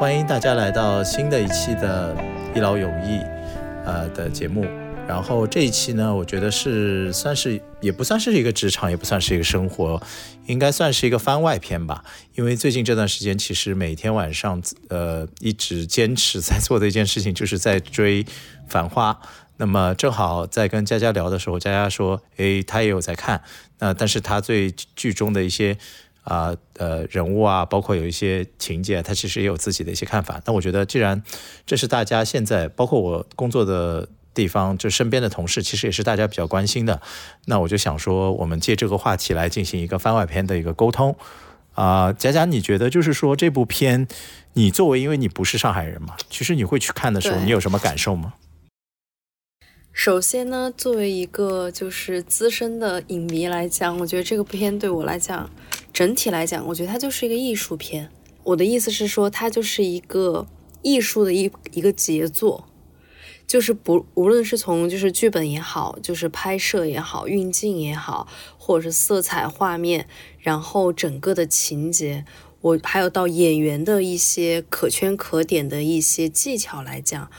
欢迎大家来到新的一期的《一劳永逸》呃的节目。然后这一期呢，我觉得是算是也不算是一个职场，也不算是一个生活，应该算是一个番外篇吧。因为最近这段时间，其实每天晚上呃一直坚持在做的一件事情，就是在追《繁花》。那么正好在跟佳佳聊的时候，佳佳说：“诶，她也有在看。那但是她对剧中的一些啊呃人物啊，包括有一些情节，他其实也有自己的一些看法。那我觉得，既然这是大家现在，包括我工作的地方，就身边的同事，其实也是大家比较关心的。那我就想说，我们借这个话题来进行一个番外篇的一个沟通。啊，佳佳，你觉得就是说这部片，你作为因为你不是上海人嘛，其实你会去看的时候，你有什么感受吗？首先呢，作为一个就是资深的影迷来讲，我觉得这个片对我来讲，整体来讲，我觉得它就是一个艺术片。我的意思是说，它就是一个艺术的一一个杰作，就是不无论是从就是剧本也好，就是拍摄也好，运镜也好，或者是色彩画面，然后整个的情节，我还有到演员的一些可圈可点的一些技巧来讲，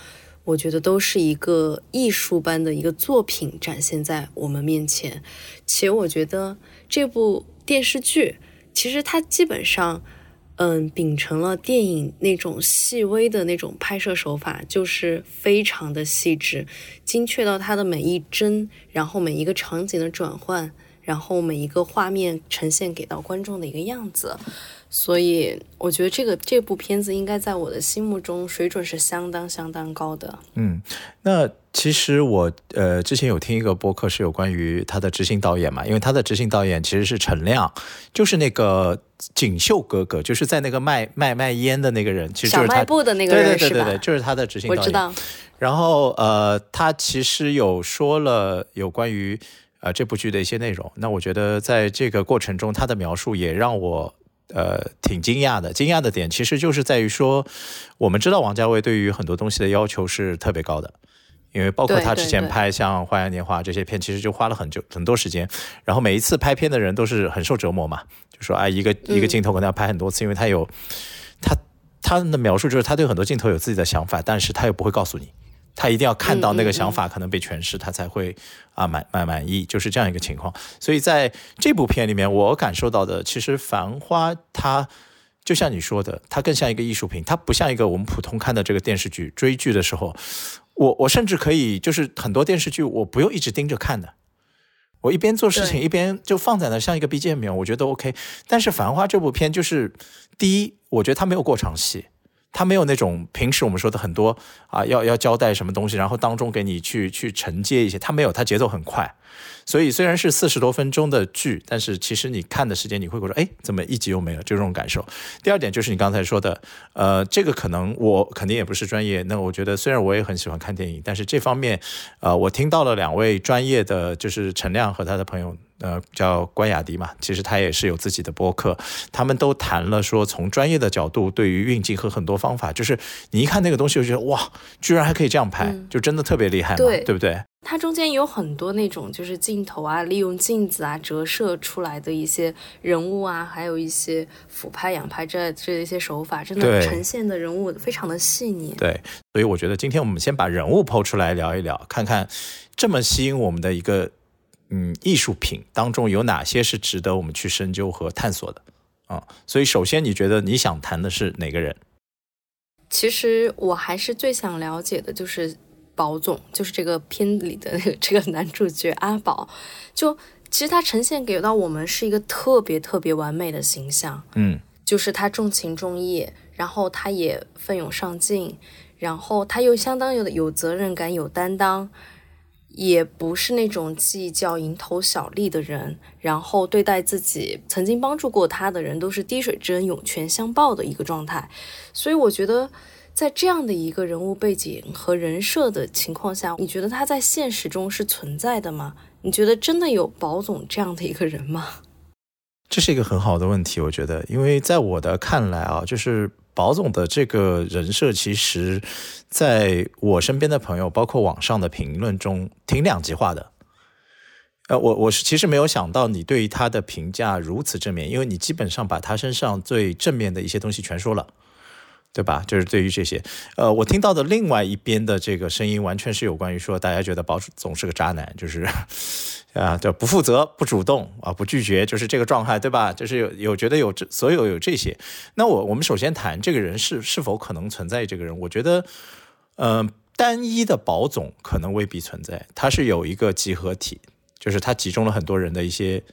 我觉得都是一个艺术般的一个作品展现在我们面前，且我觉得这部电视剧其实它基本上，嗯，秉承了电影那种细微的那种拍摄手法，就是非常的细致，精确到它的每一帧，然后每一个场景的转换，然后每一个画面呈现给到观众的一个样子。所以我觉得这个这部片子应该在我的心目中水准是相当相当高的。嗯，那其实我呃之前有听一个播客是有关于他的执行导演嘛，因为他的执行导演其实是陈亮，就是那个锦绣哥哥，就是在那个卖卖卖烟的那个人，其实就小是他卖部的那个人对？对对对对，就是他的执行导演。我知道，然后呃，他其实有说了有关于呃这部剧的一些内容。那我觉得在这个过程中，他的描述也让我呃挺惊讶的。惊讶的点其实就是在于说，我们知道王家卫对于很多东西的要求是特别高的。因为包括他之前拍像《花样年华》这些片，其实就花了很久很多时间。然后每一次拍片的人都是很受折磨嘛，就说哎，一个一个嗯镜头可能要拍很多次，因为他有他他的描述就是他对很多镜头有自己的想法，但是他又不会告诉你，他一定要看到那个想法可能被诠释，他才会啊满满满意，就是这样一个情况。所以在这部片里面，我感受到的，其实《繁花》它就像你说的，它更像一个艺术品，它不像一个我们普通看的这个电视剧追剧的时候，我我甚至可以就是很多电视剧我不用一直盯着看的。我一边做事情一边就放在那，像一个 BGM 一样，我觉得 OK。但是《繁花》这部片就是，第一，我觉得它没有过场戏，它没有那种平时我们说的很多啊，要要交代什么东西，然后当中给你去去承接一些，它没有，它节奏很快。所以虽然是四十多分钟的剧，但是其实你看的时间你会觉得，哎，怎么一集又没了？就这种感受。第二点就是你刚才说的，呃，这个可能我肯定也不是专业，那我觉得虽然我也很喜欢看电影，但是这方面，呃，我听到了两位专业的，就是陈亮和他的朋友。呃，叫关雅迪嘛，其实他也是有自己的播客，他们都谈了说，从专业的角度，对于运镜和很多方法，就是你一看那个东西，就觉得哇，居然还可以这样拍，嗯就真的特别厉害嘛，对对不对？它中间有很多那种就是镜头啊，利用镜子啊折射出来的一些人物啊，还有一些俯拍、仰拍这这一些手法，真的呈现的人物非常的细腻。对，所以我觉得今天我们先把人物抛出来聊一聊，看看这么吸引我们的一个嗯艺术品当中有哪些是值得我们去深究和探索的啊、所以首先，你觉得你想谈的是哪个人？其实我还是最想了解的就是宝总，就是这个片里的那个这个男主角阿宝，就其实他呈现给到我们是一个特别特别完美的形象。嗯就是他重情重义，然后他也奋勇上进，然后他又相当有有责任感、有担当，也不是那种计较蝇头小利的人，然后对待自己曾经帮助过他的人都是滴水之恩涌泉相报的一个状态，所以我觉得。在这样的一个人物背景和人设的情况下，你觉得他在现实中是存在的吗？你觉得真的有宝总这样的一个人吗？这是一个很好的问题，我觉得，因为在我的看来啊，就是宝总的这个人设，其实在我身边的朋友，包括网上的评论中，挺两极化的。呃，我我是其实没有想到你对于他的评价如此正面，因为你基本上把他身上最正面的一些东西全说了。对吧？就是对于这些，呃，我听到的另外一边的这个声音，完全是有关于说，大家觉得保总是个渣男，就是啊，就不负责、不主动啊、不拒绝，就是这个状态，对吧？就是有有觉得有这所有有这些。那我我们首先谈这个人是是否可能存在这个人，我觉得，呃，单一的保总可能未必存在，他是有一个集合体，就是他集中了很多人的一些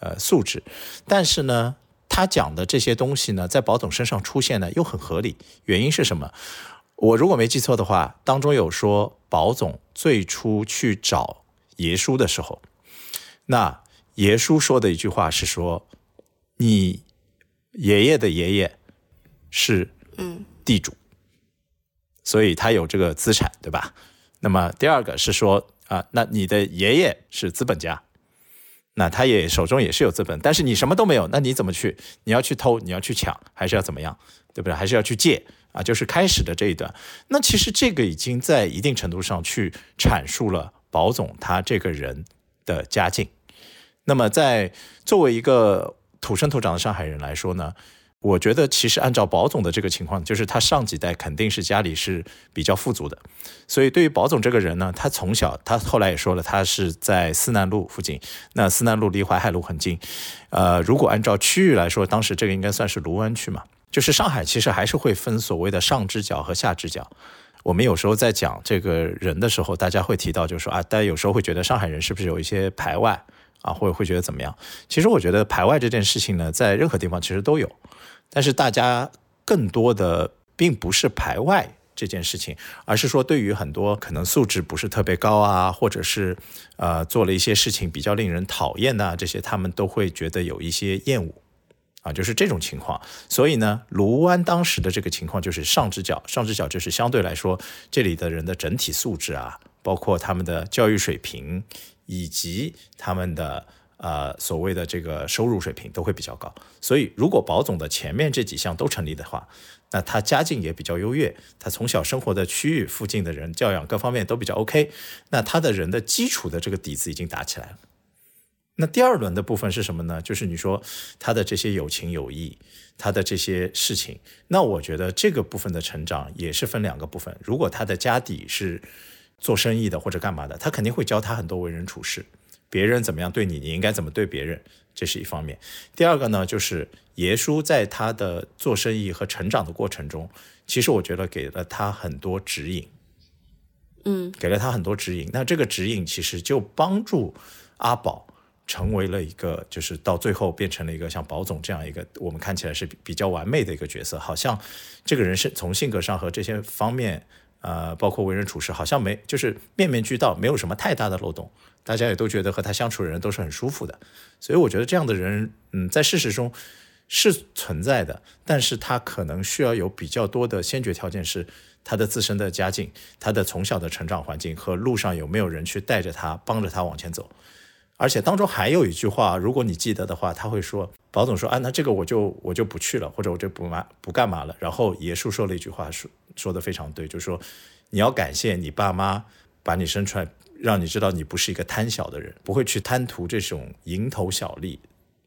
呃素质，但是呢。他讲的这些东西呢，在宝总身上出现呢，又很合理。原因是什么？我如果没记错的话，当中有说宝总最初去找耶稣的时候，那耶稣说的一句话是说：“你爷爷的爷爷是嗯地主，所以他有这个资产，对吧？那么第二个是说啊，那你的爷爷是资本家。”那他也手中也是有资本，但是你什么都没有，那你怎么去？你要去偷，你要去抢，还是要怎么样？对不对？还是要去借啊？就是开始的这一段。那其实这个已经在一定程度上去阐述了宝总他这个人的家境。那么在作为一个土生土长的上海人来说呢？我觉得其实按照保总的这个情况，就是他上几代肯定是家里是比较富足的，所以对于保总这个人呢，他从小他后来也说了，他是在思南路附近，那思南路离淮海路很近，呃，如果按照区域来说，当时这个应该算是卢湾区嘛，就是上海其实还是会分所谓的上支角和下支角。我们有时候在讲这个人的时候，大家会提到，就是说啊，大家有时候会觉得上海人是不是有一些排外啊，或者会觉得怎么样？其实我觉得排外这件事情呢，在任何地方其实都有。但是大家更多的并不是排外这件事情，而是说对于很多可能素质不是特别高啊，或者是呃做了一些事情比较令人讨厌呐，这些他们都会觉得有一些厌恶啊，就是这种情况。所以呢，卢湾当时的这个情况就是上只脚，上只脚就是相对来说这里的人的整体素质啊，包括他们的教育水平以及他们的。呃，所谓的这个收入水平都会比较高，所以如果保总的前面这几项都成立的话，那他家境也比较优越，他从小生活的区域附近的人教养各方面都比较 OK，那他的人的基础的这个底子已经打起来了。那第二轮的部分是什么呢？就是你说他的这些有情有义，他的这些事情，那我觉得这个部分的成长也是分两个部分。如果他的家底是做生意的或者干嘛的，他肯定会教他很多为人处事。别人怎么样对你，你应该怎么对别人，这是一方面。第二个呢，就是耶稣在他的做生意和成长的过程中，其实我觉得给了他很多指引，嗯，给了他很多指引。那这个指引其实就帮助阿宝成为了一个，就是到最后变成了一个像宝总这样一个我们看起来是比较完美的一个角色。好像这个人是从性格上和这些方面，呃，包括为人处事，好像没就是面面俱到，没有什么太大的漏洞。大家也都觉得和他相处的人都是很舒服的，所以我觉得这样的人，嗯，在事实中是存在的，但是他可能需要有比较多的先决条件，是他的自身的家境、他的从小的成长环境和路上有没有人去带着他、帮着他往前走。而且当中还有一句话，如果你记得的话，他会说：“保总说，啊，那这个我就我就不去了，或者我就不嘛不干嘛了。”然后爷叔说了一句话，说说的非常对，就是说你要感谢你爸妈把你生出来。让你知道你不是一个贪小的人，不会去贪图这种蝇头小利，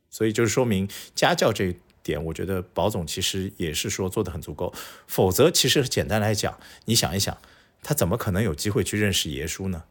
所以就是说明家教这一点，我觉得保总其实也是说做的很足够。否则，其实简单来讲，你想一想，他怎么可能有机会去认识爷叔呢？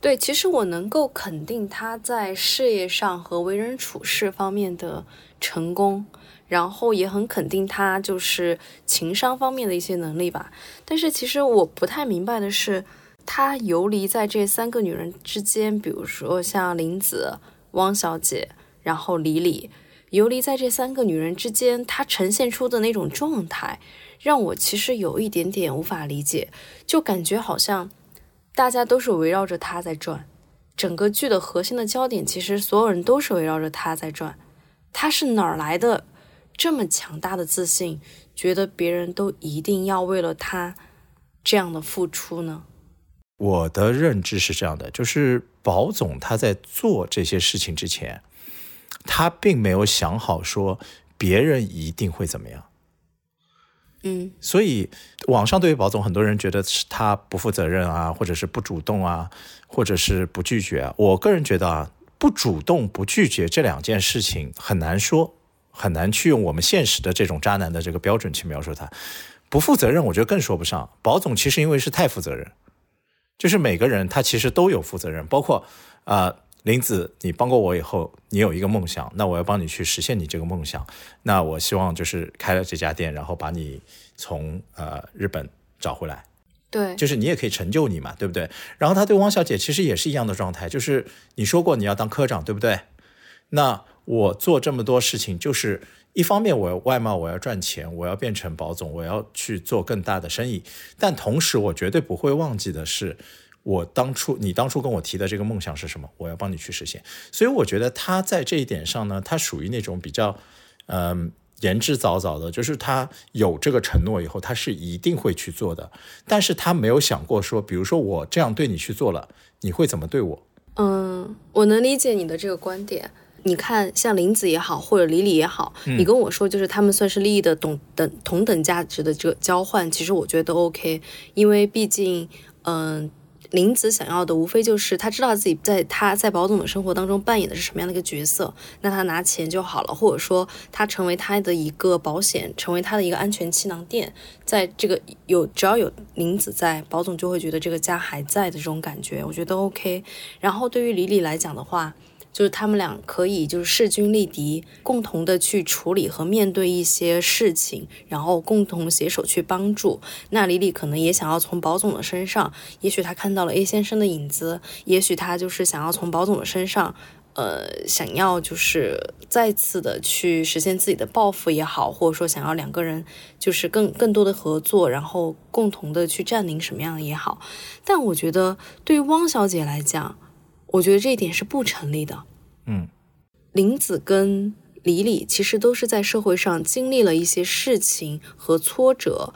对，其实我能够肯定他在事业上和为人处事方面的成功，然后也很肯定他就是情商方面的一些能力吧。但是，其实我不太明白的是。他游离在这三个女人之间，比如说像林子、汪小姐，然后李李，游离在这三个女人之间，她呈现出的那种状态，让我其实有一点点无法理解，就感觉好像大家都是围绕着他在转，整个剧的核心的焦点，其实所有人都是围绕着他在转，她是哪儿来的这么强大的自信，觉得别人都一定要为了她这样的付出呢？我的认知是这样的，就是保总他在做这些事情之前，他并没有想好说别人一定会怎么样。嗯，所以网上对于保总，很多人觉得是他不负责任啊，或者是不主动啊，或者是不拒绝。啊我个人觉得啊，不主动不拒绝这两件事情很难说。很难去用我们现实的这种渣男的这个标准去描述他。不负责任，我觉得更说不上。宝总其实因为是太负责任，就是每个人他其实都有负责任，包括啊。林子，你帮过我以后，你有一个梦想，那我要帮你去实现你这个梦想。那我希望就是开了这家店，然后把你从呃日本找回来。对，就是你也可以成就你嘛，对不对？然后他对汪小姐其实也是一样的状态，就是你说过你要当科长，对不对？那我做这么多事情，就是一方面我要外贸，我要赚钱，我要变成保总，我要去做更大的生意，但同时我绝对不会忘记的是。我当初，你当初跟我提的这个梦想是什么？我要帮你去实现。所以我觉得他在这一点上呢，他属于那种比较，嗯，言之凿凿的，就是他有这个承诺以后，他是一定会去做的。但是他没有想过说，比如说我这样对你去做了，你会怎么对我？嗯，我能理解你的这个观点。你看，像林子也好，或者李李也好，你跟我说就是他们算是利益的等等同等价值的这个交换，其实我觉得都 OK，因为毕竟，嗯。林子想要的无非就是他知道自己在他在保总的生活当中扮演的是什么样的一个角色，那他拿钱就好了，或者说他成为他的一个保险，成为他的一个安全气囊垫，在这个有只要有林子在，保总就会觉得这个家还在的这种感觉，我觉得 OK。然后对于李李来讲的话。就是他们俩可以就是势均力敌，共同的去处理和面对一些事情，然后共同携手去帮助。那李李可能也想要从保总的身上，也许他看到了 A 先生的影子，也许他就是想要从保总的身上，呃，想要就是再次的去实现自己的抱负也好，或者说想要两个人就是更更多的合作，然后共同的去占领什么样的也好。但我觉得对于汪小姐来讲。我觉得这一点是不成立的。嗯，林子跟李李其实都是在社会上经历了一些事情和挫折，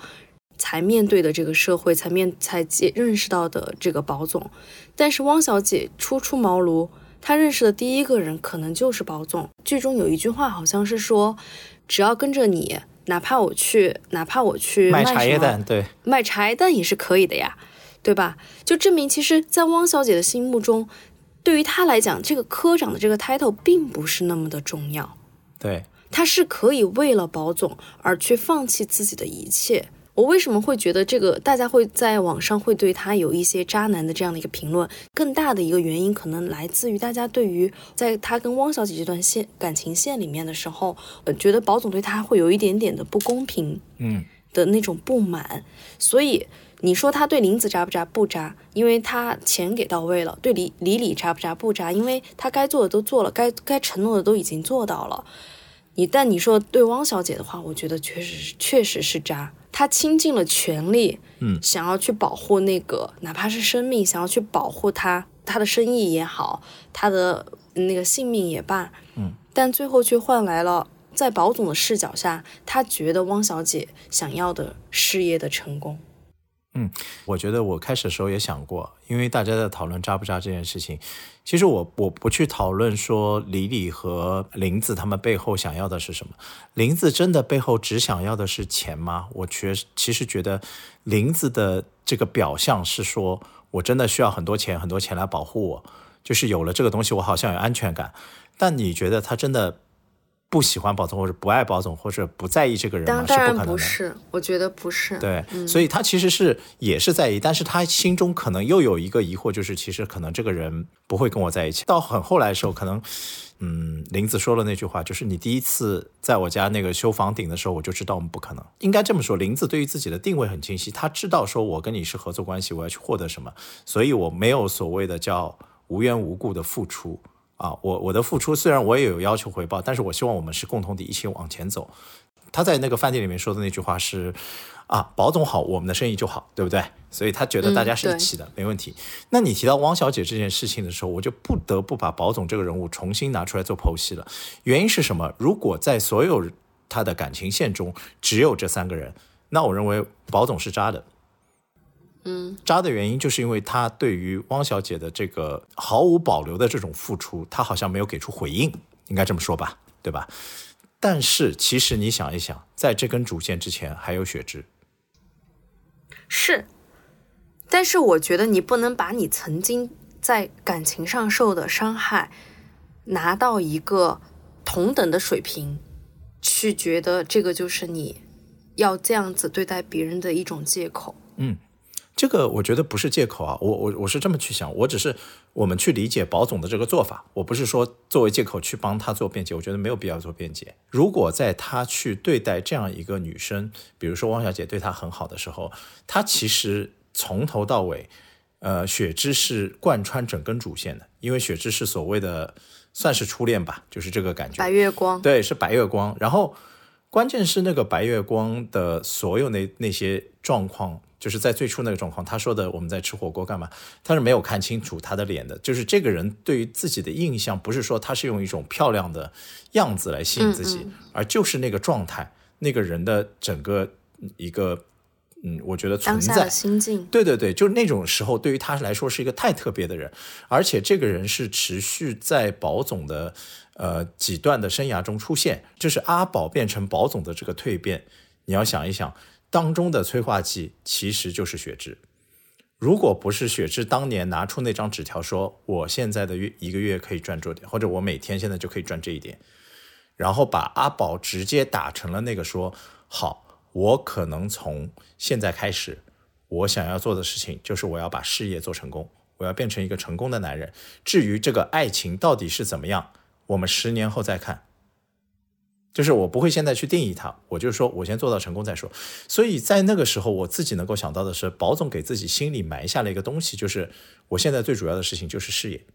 才面对的这个社会，才面才接认识到的这个保总。但是汪小姐初出茅庐，她认识的第一个人可能就是保总。剧中有一句话好像是说：“只要跟着你，哪怕我去，哪怕我去卖茶叶蛋，对，卖茶叶蛋也是可以的呀，对吧？”就证明，其实，在汪小姐的心目中。对于他来讲，这个科长的这个 title 并不是那么的重要。对，他是可以为了保总而去放弃自己的一切。我为什么会觉得这个大家会在网上会对他有一些渣男的这样的一个评论？更大的一个原因可能来自于大家对于在他跟汪小姐这段线感情线里面的时候，呃，觉得保总对他会有一点点的不公平，嗯，的那种不满，所以。你说他对林子渣不渣？不渣，因为他钱给到位了。对李李李渣不渣？不渣，因为他该做的都做了，该该承诺的都已经做到了。你但你说对汪小姐的话，我觉得确实确实是渣。他倾尽了全力，嗯，想要去保护那个，哪怕是生命，想要去保护他，他的生意也好，他的那个性命也罢，嗯，但最后却换来了在保总的视角下，他觉得汪小姐想要的事业的成功。嗯，我觉得我开始的时候也想过，因为大家在讨论渣不渣这件事情，其实我我不去讨论说李李和林子他们背后想要的是什么。林子真的背后只想要的是钱吗？我觉其实觉得林子的这个表象是说我真的需要很多钱，很多钱来保护我，就是有了这个东西，我好像有安全感。但你觉得他真的？不喜欢保总，或者不爱保总，或者不在意这个人吗？当然不是，我觉得不是。对，所以他其实是也是在意，但是他心中可能又有一个疑惑，就是其实可能这个人不会跟我在一起。到很后来的时候，可能，嗯，林子说了那句话，就是你第一次在我家那个修房顶的时候，我就知道我们不可能。应该这么说，林子对于自己的定位很清晰，他知道说我跟你是合作关系，我要去获得什么，所以我没有所谓的叫无缘无故的付出。啊，我我的付出虽然我也有要求回报，但是我希望我们是共同的一起往前走。他在那个饭店里面说的那句话是：啊，保总好，我们的生意就好，对不对？所以他觉得大家是一起的，没问题。那你提到汪小姐这件事情的时候，我就不得不把保总这个人物重新拿出来做剖析了。原因是什么？如果在所有他的感情线中只有这三个人，那我认为保总是渣的。嗯，渣的原因就是因为他对于汪小姐的这个毫无保留的这种付出，他好像没有给出回应，应该这么说吧，对吧？但是其实你想一想，在这根主线之前还有雪芝，是，但是我觉得你不能把你曾经在感情上受的伤害拿到一个同等的水平去觉得这个就是你要这样子对待别人的一种借口。嗯，这个我觉得不是借口啊，我我我是这么去想，我只是我们去理解保总的这个做法，我不是说作为借口去帮他做辩解，我觉得没有必要做辩解。如果在他去对待这样一个女生，比如说汪小姐对他很好的时候，他其实从头到尾，呃，雪芝是贯穿整根主线的，因为雪芝是所谓的算是初恋吧，就是这个感觉。白月光，对，是白月光。然后关键是那个白月光的所有那那些状况，就是在最初那个状况，他说的我们在吃火锅干嘛？他是没有看清楚他的脸的，就是这个人对于自己的印象，不是说他是用一种漂亮的样子来吸引自己，而就是那个状态，那个人的整个一个。嗯，我觉得存在心境，对对对，就是那种时候，对于他来说是一个太特别的人，而且这个人是持续在宝总的呃几段的生涯中出现，就是阿宝变成宝总的这个蜕变，你要想一想，当中的催化剂其实就是雪芝。如果不是雪芝当年拿出那张纸条说，我现在的月一个月可以赚这点，或者我每天现在就可以赚这一点，然后把阿宝直接打成了那个说好。我可能从现在开始，我想要做的事情就是我要把事业做成功，我要变成一个成功的男人。至于这个爱情到底是怎么样，我们十年后再看。就是我不会现在去定义它，我就是说我先做到成功再说。所以在那个时候，我自己能够想到的是，保总给自己心里埋下了一个东西，就是我现在最主要的事情就是事业。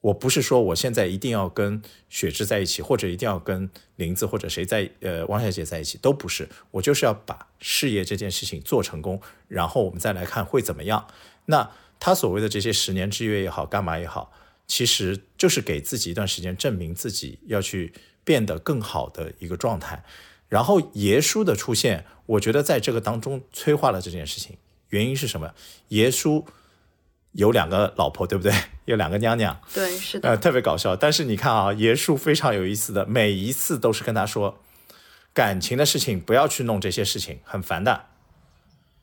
我不是说我现在一定要跟雪芝在一起，或者一定要跟林子或者谁在呃汪小姐在一起，都不是。我就是要把事业这件事情做成功，然后我们再来看会怎么样。那他所谓的这些十年之约也好，干嘛也好，其实就是给自己一段时间证明自己要去变得更好的一个状态。然后耶稣的出现，我觉得在这个当中催化了这件事情。原因是什么？耶稣。有两个老婆，对不对？有两个娘娘，对，是的，呃，特别搞笑。但是你看啊，耶稣非常有意思的，每一次都是跟他说，感情的事情不要去弄这些事情，很烦的。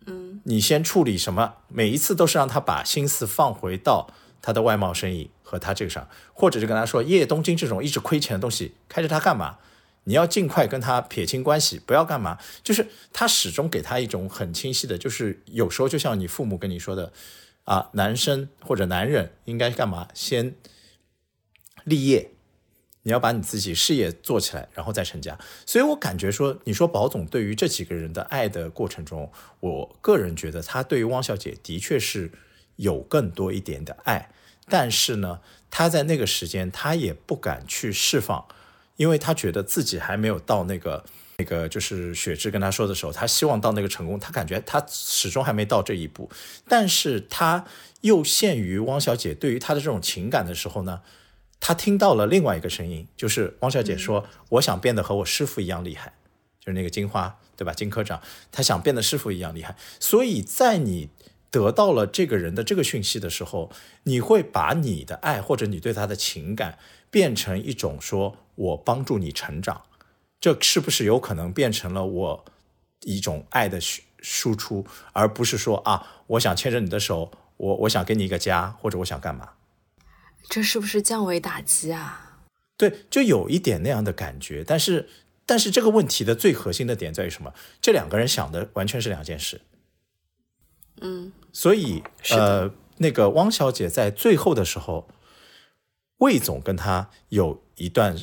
嗯，你先处理什么？每一次都是让他把心思放回到他的外贸生意和他这个上，或者就跟他说，叶东京这种一直亏钱的东西，开着他干嘛？你要尽快跟他撇清关系，不要干嘛？就是他始终给他一种很清晰的，就是有时候就像你父母跟你说的。啊，男生或者男人应该干嘛？先立业，你要把你自己事业做起来，然后再成家。所以我感觉说，你说宝总对于这几个人的爱的过程中，我个人觉得他对于汪小姐的确是有更多一点的爱，但是呢，他在那个时间他也不敢去释放，因为他觉得自己还没有到那个。那个就是雪芝跟他说的时候，他希望到那个成功，他感觉他始终还没到这一步，但是他又限于汪小姐对于他的这种情感的时候呢，他听到了另外一个声音，就是汪小姐说：“我想变得和我师傅一样厉害。”就是那个金花，对吧？金科长，他想变得师傅一样厉害。所以在你得到了这个人的这个讯息的时候，你会把你的爱或者你对他的情感变成一种说：“我帮助你成长。”这是不是有可能变成了我一种爱的输输出，而不是说啊，我想牵着你的手，我我想给你一个家，或者我想干嘛？这是不是降维打击啊？对，就有一点那样的感觉。但是，但是这个问题的最核心的点在于什么？这两个人想的完全是两件事。嗯，所以呃，那个汪小姐在最后的时候，魏总跟她有一段。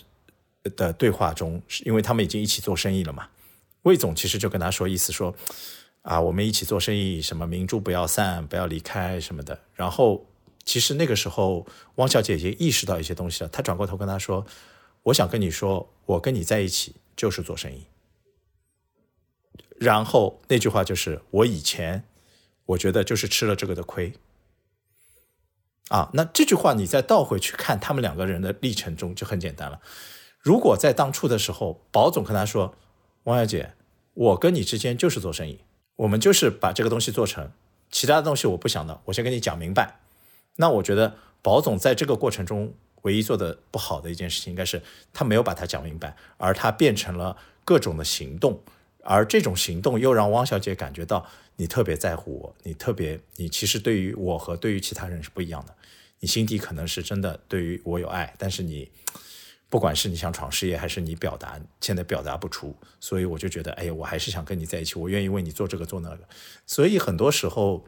的对话中，是因为他们已经一起做生意了嘛？魏总其实就跟他说，意思说啊，我们一起做生意，什么明珠不要散，不要离开什么的。然后其实那个时候，汪小姐已经意识到一些东西了。她转过头跟他说：“我想跟你说，我跟你在一起就是做生意。”然后那句话就是：“我以前我觉得就是吃了这个的亏。”啊，那这句话你再倒回去看他们两个人的历程中，就很简单了。如果在当初的时候，保总跟他说：“王小姐，我跟你之间就是做生意，我们就是把这个东西做成，其他的东西我不想的，我先跟你讲明白。”那我觉得保总在这个过程中唯一做的不好的一件事情，应该是他没有把它讲明白，而他变成了各种的行动，而这种行动又让汪小姐感觉到你特别在乎我，你特别，你其实对于我和对于其他人是不一样的，你心底可能是真的对于我有爱，但是你。不管是你想闯事业，还是你表达现在表达不出，所以我就觉得，哎呀，我还是想跟你在一起，我愿意为你做这个做那个。所以很多时候，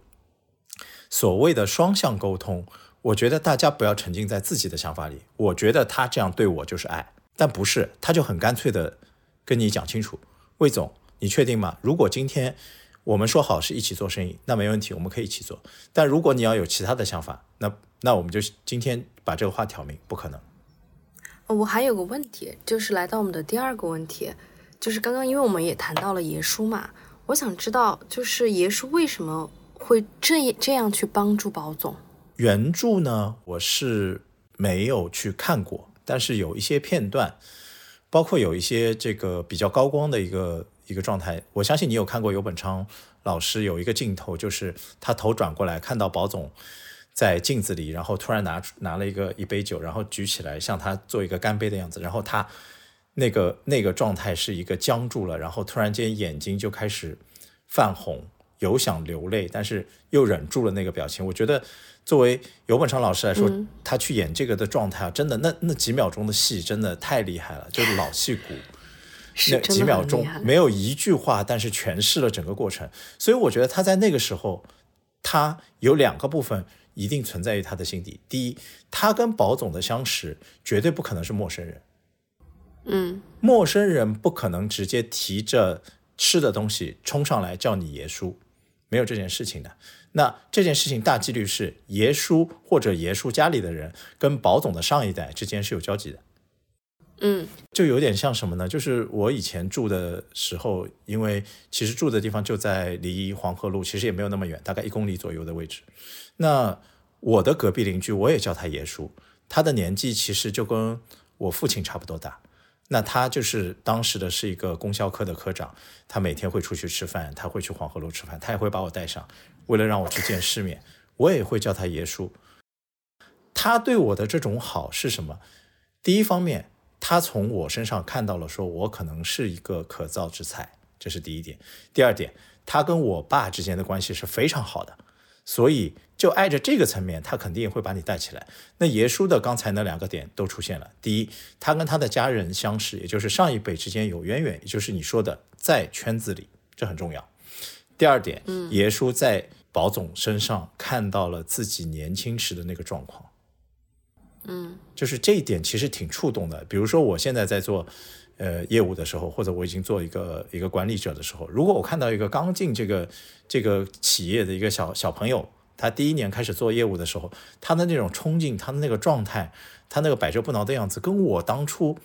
所谓的双向沟通，我觉得大家不要沉浸在自己的想法里。我觉得他这样对我就是爱，但不是，他就很干脆的跟你讲清楚，魏总，你确定吗？如果今天我们说好是一起做生意，那没问题，我们可以一起做。但如果你要有其他的想法，那那我们就今天把这个话挑明，不可能。我还有个问题，就是来到我们的第二个问题，就是刚刚因为我们也谈到了爷叔嘛，我想知道，就是爷叔为什么会这这样去帮助宝总？原著呢，我是没有去看过，但是有一些片段，包括有一些这个比较高光的一个一个状态，我相信你有看过。游本昌老师有一个镜头，就是他头转过来看到宝总。在镜子里，然后突然拿出拿了一个一杯酒，然后举起来向他做一个干杯的样子，然后他那个那个状态是一个僵住了，然后突然间眼睛就开始泛红，有想流泪，但是又忍住了那个表情。我觉得作为游本昌老师来说，他去演这个的状态啊，真的那那几秒钟的戏真的太厉害了，就是老戏骨，那几秒钟没有一句话，但是诠释了整个过程。所以我觉得他在那个时候，他有两个部分。一定存在于他的心底。第一，他跟宝总的相识绝对不可能是陌生人。嗯，陌生人不可能直接提着吃的东西冲上来叫你爷叔，没有这件事情的。那这件事情大几率是爷叔或者爷叔家里的人跟宝总的上一代之间是有交集的。嗯，就有点像什么呢？就是我以前住的时候，因为其实住的地方就在离黄河路，其实也没有那么远，大概一公里左右的位置。那我的隔壁邻居，我也叫他爷叔，他的年纪其实就跟我父亲差不多大。那他就是当时的是一个供销科的科长，他每天会出去吃饭，他会去黄河路吃饭，他也会把我带上，为了让我去见世面，我也会叫他爷叔。他对我的这种好是什么？第一方面。他从我身上看到了，说我可能是一个可造之材，这是第一点。第二点，他跟我爸之间的关系是非常好的，所以就挨着这个层面，他肯定会把你带起来。那爷叔的刚才那两个点都出现了：第一，他跟他的家人相识，也就是上一辈之间有渊源，也就是你说的在圈子里，这很重要。第二点，爷叔在宝总身上看到了自己年轻时的那个状况。嗯，就是这一点其实挺触动的。比如说，我现在在做呃业务的时候，或者我已经做一个一个管理者的时候，如果我看到一个刚进这个这个企业的一个小小朋友，他第一年开始做业务的时候，他的那种冲劲，他的那个状态，他那个百折不挠的样子，跟我当初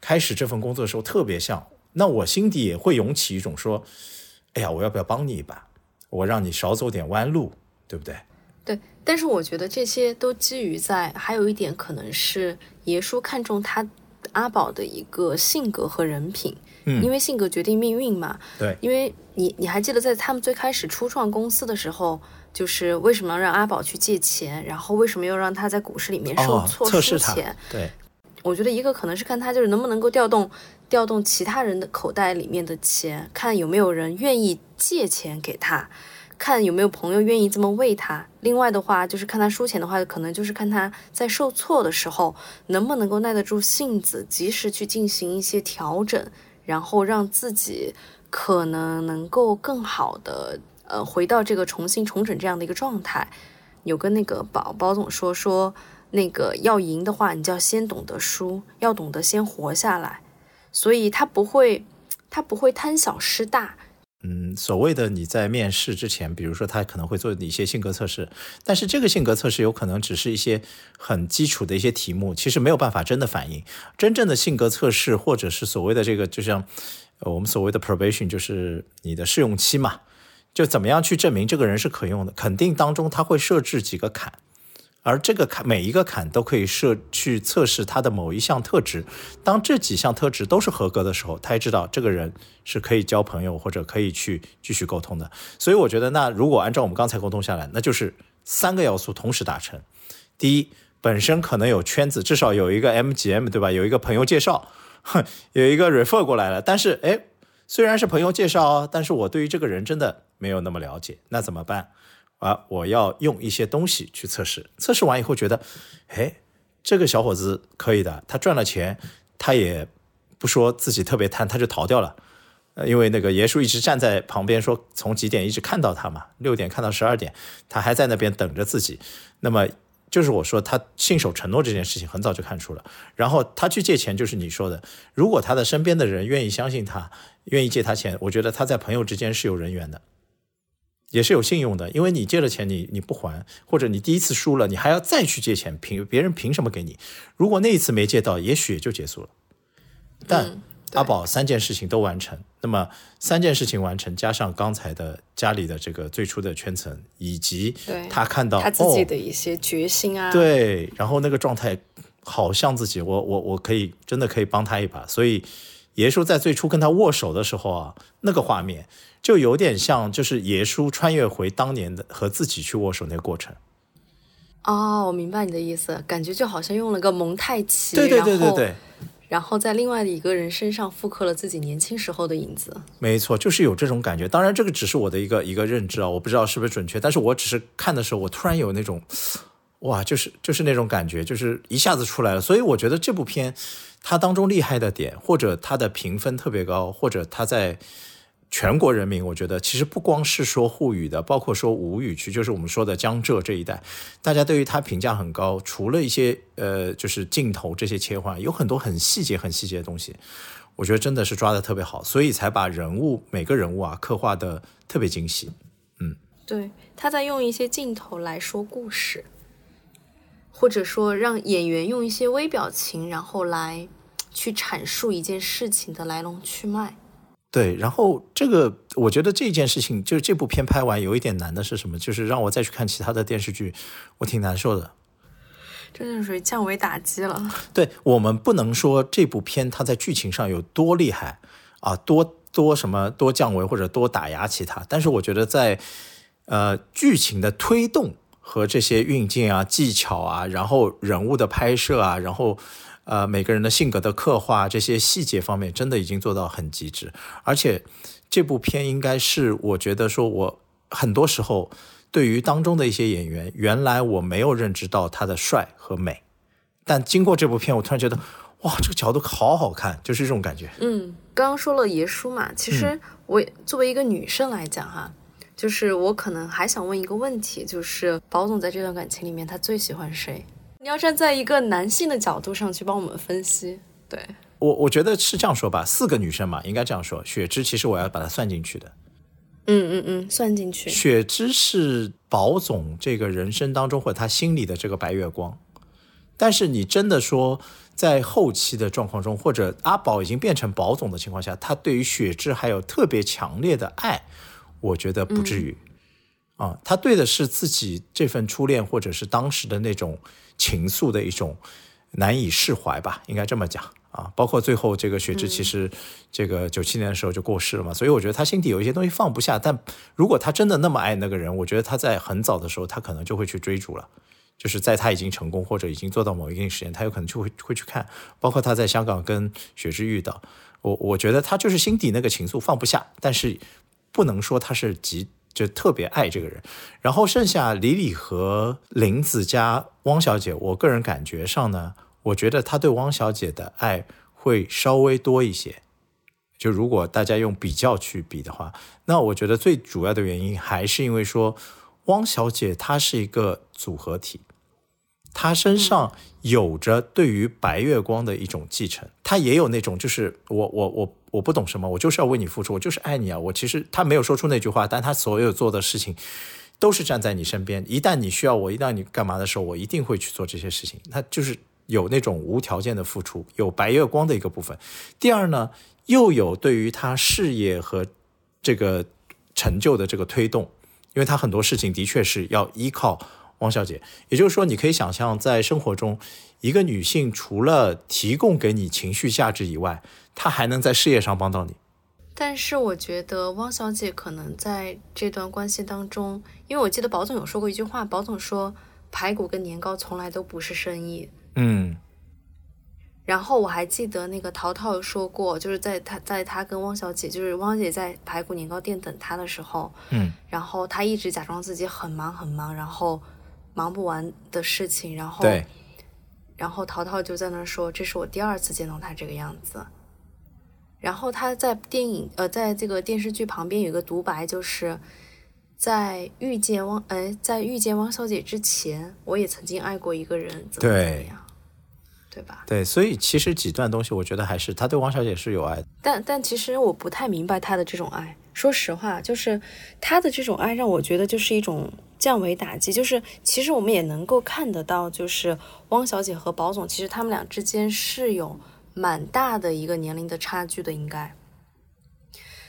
开始这份工作的时候特别像，那我心底也会涌起一种说，哎呀，我要不要帮你一把？我让你少走点弯路，对不对？对，但是我觉得这些都基于在，还有一点可能是爷叔看中他阿宝的一个性格和人品，嗯，因为性格决定命运嘛，对，因为你你还记得在他们最开始初创公司的时候，就是为什么要让阿宝去借钱，然后为什么又让他在股市里面受挫输钱？对，我觉得一个可能是看他就是能不能够调动调动其他人的口袋里面的钱，看有没有人愿意借钱给他。看有没有朋友愿意这么为他。另外的话，就是看他输钱的话，可能就是看他在受挫的时候能不能够耐得住性子，及时去进行一些调整，然后让自己可能能够更好的呃回到这个重新重整这样的一个状态。有跟那个宝宝总说说，那个要赢的话，你就要先懂得输，要懂得先活下来。所以他不会，他不会贪小失大。嗯，所谓的你在面试之前，比如说他可能会做一些性格测试，但是这个性格测试有可能只是一些很基础的一些题目，其实没有办法真的反映真正的性格测试，或者是所谓的这个，就像我们所谓的 probation，就是你的试用期嘛，就怎么样去证明这个人是可用的，肯定当中他会设置几个坎。而这个坎每一个坎都可以设去测试他的某一项特质，当这几项特质都是合格的时候，他也知道这个人是可以交朋友或者可以去继续沟通的。所以我觉得，那如果按照我们刚才沟通下来，那就是三个要素同时达成：第一，本身可能有圈子，至少有一个 MGM，对吧？有一个朋友介绍，哼，有一个 refer 过来了。但是，哎，虽然是朋友介绍哦，但是我对于这个人真的没有那么了解，那怎么办？啊，我要用一些东西去测试，测试完以后觉得，哎，这个小伙子可以的，他赚了钱，他也不说自己特别贪，他就逃掉了。呃，因为那个爷叔一直站在旁边，说从几点一直看到他嘛，六点看到十二点，他还在那边等着自己。那么就是我说他信守承诺这件事情，很早就看出了。然后他去借钱，就是你说的，如果他的身边的人愿意相信他，愿意借他钱，我觉得他在朋友之间是有人缘的，也是有信用的。因为你借了钱，你你不还，或者你第一次输了，你还要再去借钱，凭别人凭什么给你？如果那一次没借到，也许也就结束了。但阿宝三件事情都完成，那么三件事情完成，加上刚才的家里的这个最初的圈层，以及他看到他自己的一些决心啊，对，然后那个状态好像自己，我我我可以真的可以帮他一把。所以爷叔在最初跟他握手的时候啊，那个画面就有点像，就是耶稣穿越回当年的和自己去握手那个过程。哦，我明白你的意思，感觉就好像用了个蒙太奇，对对对对对。然后在另外的一个人身上复刻了自己年轻时候的影子，没错，就是有这种感觉。当然，这个只是我的一个一个认知啊，我不知道是不是准确。但是我只是看的时候，我突然有那种，哇，就是就是那种感觉，就是一下子出来了。所以我觉得这部片它当中厉害的点，或者它的评分特别高，或者它在。全国人民，我觉得其实不光是说沪语的，包括说吴语区，就是我们说的江浙这一带，大家对于他评价很高。除了一些呃，就是镜头这些切换，有很多很细节、很细节的东西，我觉得真的是抓的特别好，所以才把人物每个人物啊刻画的特别精细。嗯，对，他在用一些镜头来说故事，或者说让演员用一些微表情，然后来去阐述一件事情的来龙去脉。对，然后这个我觉得这件事情就是这部片拍完有一点难的是什么？就是让我再去看其他的电视剧，我挺难受的。这就属于降维打击了。对我们不能说这部片它在剧情上有多厉害啊，多多什么多降维或者多打压其他，但是我觉得在呃剧情的推动和这些运镜啊、技巧啊，然后人物的拍摄啊，然后。呃，每个人的性格的刻画，这些细节方面真的已经做到很极致。而且这部片应该是我觉得说，我很多时候对于当中的一些演员，原来我没有认知到他的帅和美，但经过这部片，我突然觉得，哇，这个角度好好看，就是这种感觉。嗯，刚刚说了爷叔嘛，其实我作为一个女生来讲哈，就是我可能还想问一个问题，就是宝总在这段感情里面，他最喜欢谁？你要站在一个男性的角度上去帮我们分析，对我我觉得是这样说吧，四个女生嘛，应该这样说。雪芝其实我要把它算进去的，嗯嗯嗯，算进去。雪芝是宝总这个人生当中或者他心里的这个白月光，但是你真的说在后期的状况中，或者阿宝已经变成宝总的情况下，他对于雪芝还有特别强烈的爱，我觉得不至于啊，他对的是自己这份初恋，或者是当时的那种。情愫的一种难以释怀吧，应该这么讲啊。包括最后这个雪芝，其实这个九七年的时候就过世了嘛，所以我觉得他心底有一些东西放不下。但如果他真的那么爱那个人，我觉得他在很早的时候，他可能就会去追逐了。就是在他已经成功或者已经做到某一定时间，他有可能就会会去看。包括他在香港跟雪芝遇到，我我觉得他就是心底那个情愫放不下，但是不能说他是极。就特别爱这个人，然后剩下李李和林子加汪小姐，我个人感觉上呢，我觉得他对汪小姐的爱会稍微多一些。就如果大家用比较去比的话，那我觉得最主要的原因还是因为说，汪小姐她是一个组合体。她身上有着对于白月光的一种继承，她也有那种就是我我我我不懂什么，我就是要为你付出，我就是爱你啊！我其实他没有说出那句话，但他所有做的事情都是站在你身边。一旦你需要我，一旦你干嘛的时候，我一定会去做这些事情。他就是有那种无条件的付出，有白月光的一个部分。第二呢，又有对于他事业和这个成就的这个推动，因为他很多事情的确是要依靠。汪小姐，也就是说，你可以想象，在生活中，一个女性除了提供给你情绪价值以外，她还能在事业上帮到你。但是，我觉得汪小姐可能在这段关系当中，因为我记得宝总有说过一句话，宝总说排骨跟年糕从来都不是生意。嗯。然后我还记得那个淘淘有说过，就是在他在他跟汪小姐，就是汪小姐在排骨年糕店等他的时候，嗯，然后他一直假装自己很忙很忙，然后。忙不完的事情，然后，然后淘淘就在那说：“这是我第二次见到他这个样子。”然后他在电影呃，在这个电视剧旁边有个独白，就是在遇见汪哎，在遇见汪小姐之前，我也曾经爱过一个人，怎么怎么样，对吧？对，所以其实几段东西，我觉得还是他对汪小姐是有爱的。但但其实我不太明白他的这种爱，说实话，就是他的这种爱让我觉得就是一种降维打击。就是其实我们也能够看得到，就是汪小姐和宝总，其实他们俩之间是有。蛮大的一个年龄的差距的，应该，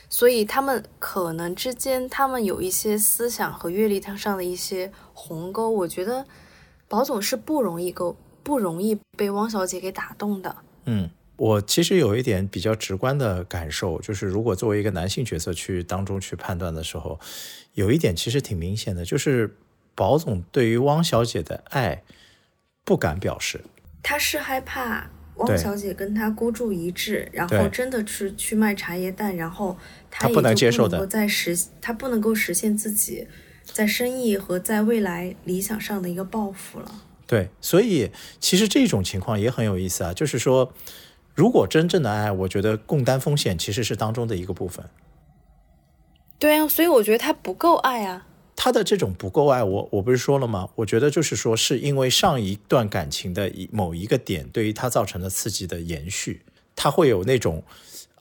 所以他们可能之间，他们有一些思想和阅历上的一些鸿沟。我觉得宝总是不容易够，不容易被汪小姐给打动的。嗯，我其实有一点比较直观的感受，就是如果作为一个男性角色去当中去判断的时候，有一点其实挺明显的，就是宝总对于汪小姐的爱不敢表示，他是害怕。汪小姐跟他孤注一掷，然后真的是去卖茶叶蛋，然后他不能接受的再实，他不能够实现自己在生意和在未来理想上的一个抱负了。对，所以其实这种情况也很有意思啊，就是说，如果真正的爱，我觉得共担风险其实是当中的一个部分。对啊，所以我觉得他不够爱啊。他的这种不够爱我，我不是说了吗？我觉得就是说，是因为上一段感情的一某一个点对于他造成的刺激的延续，他会有那种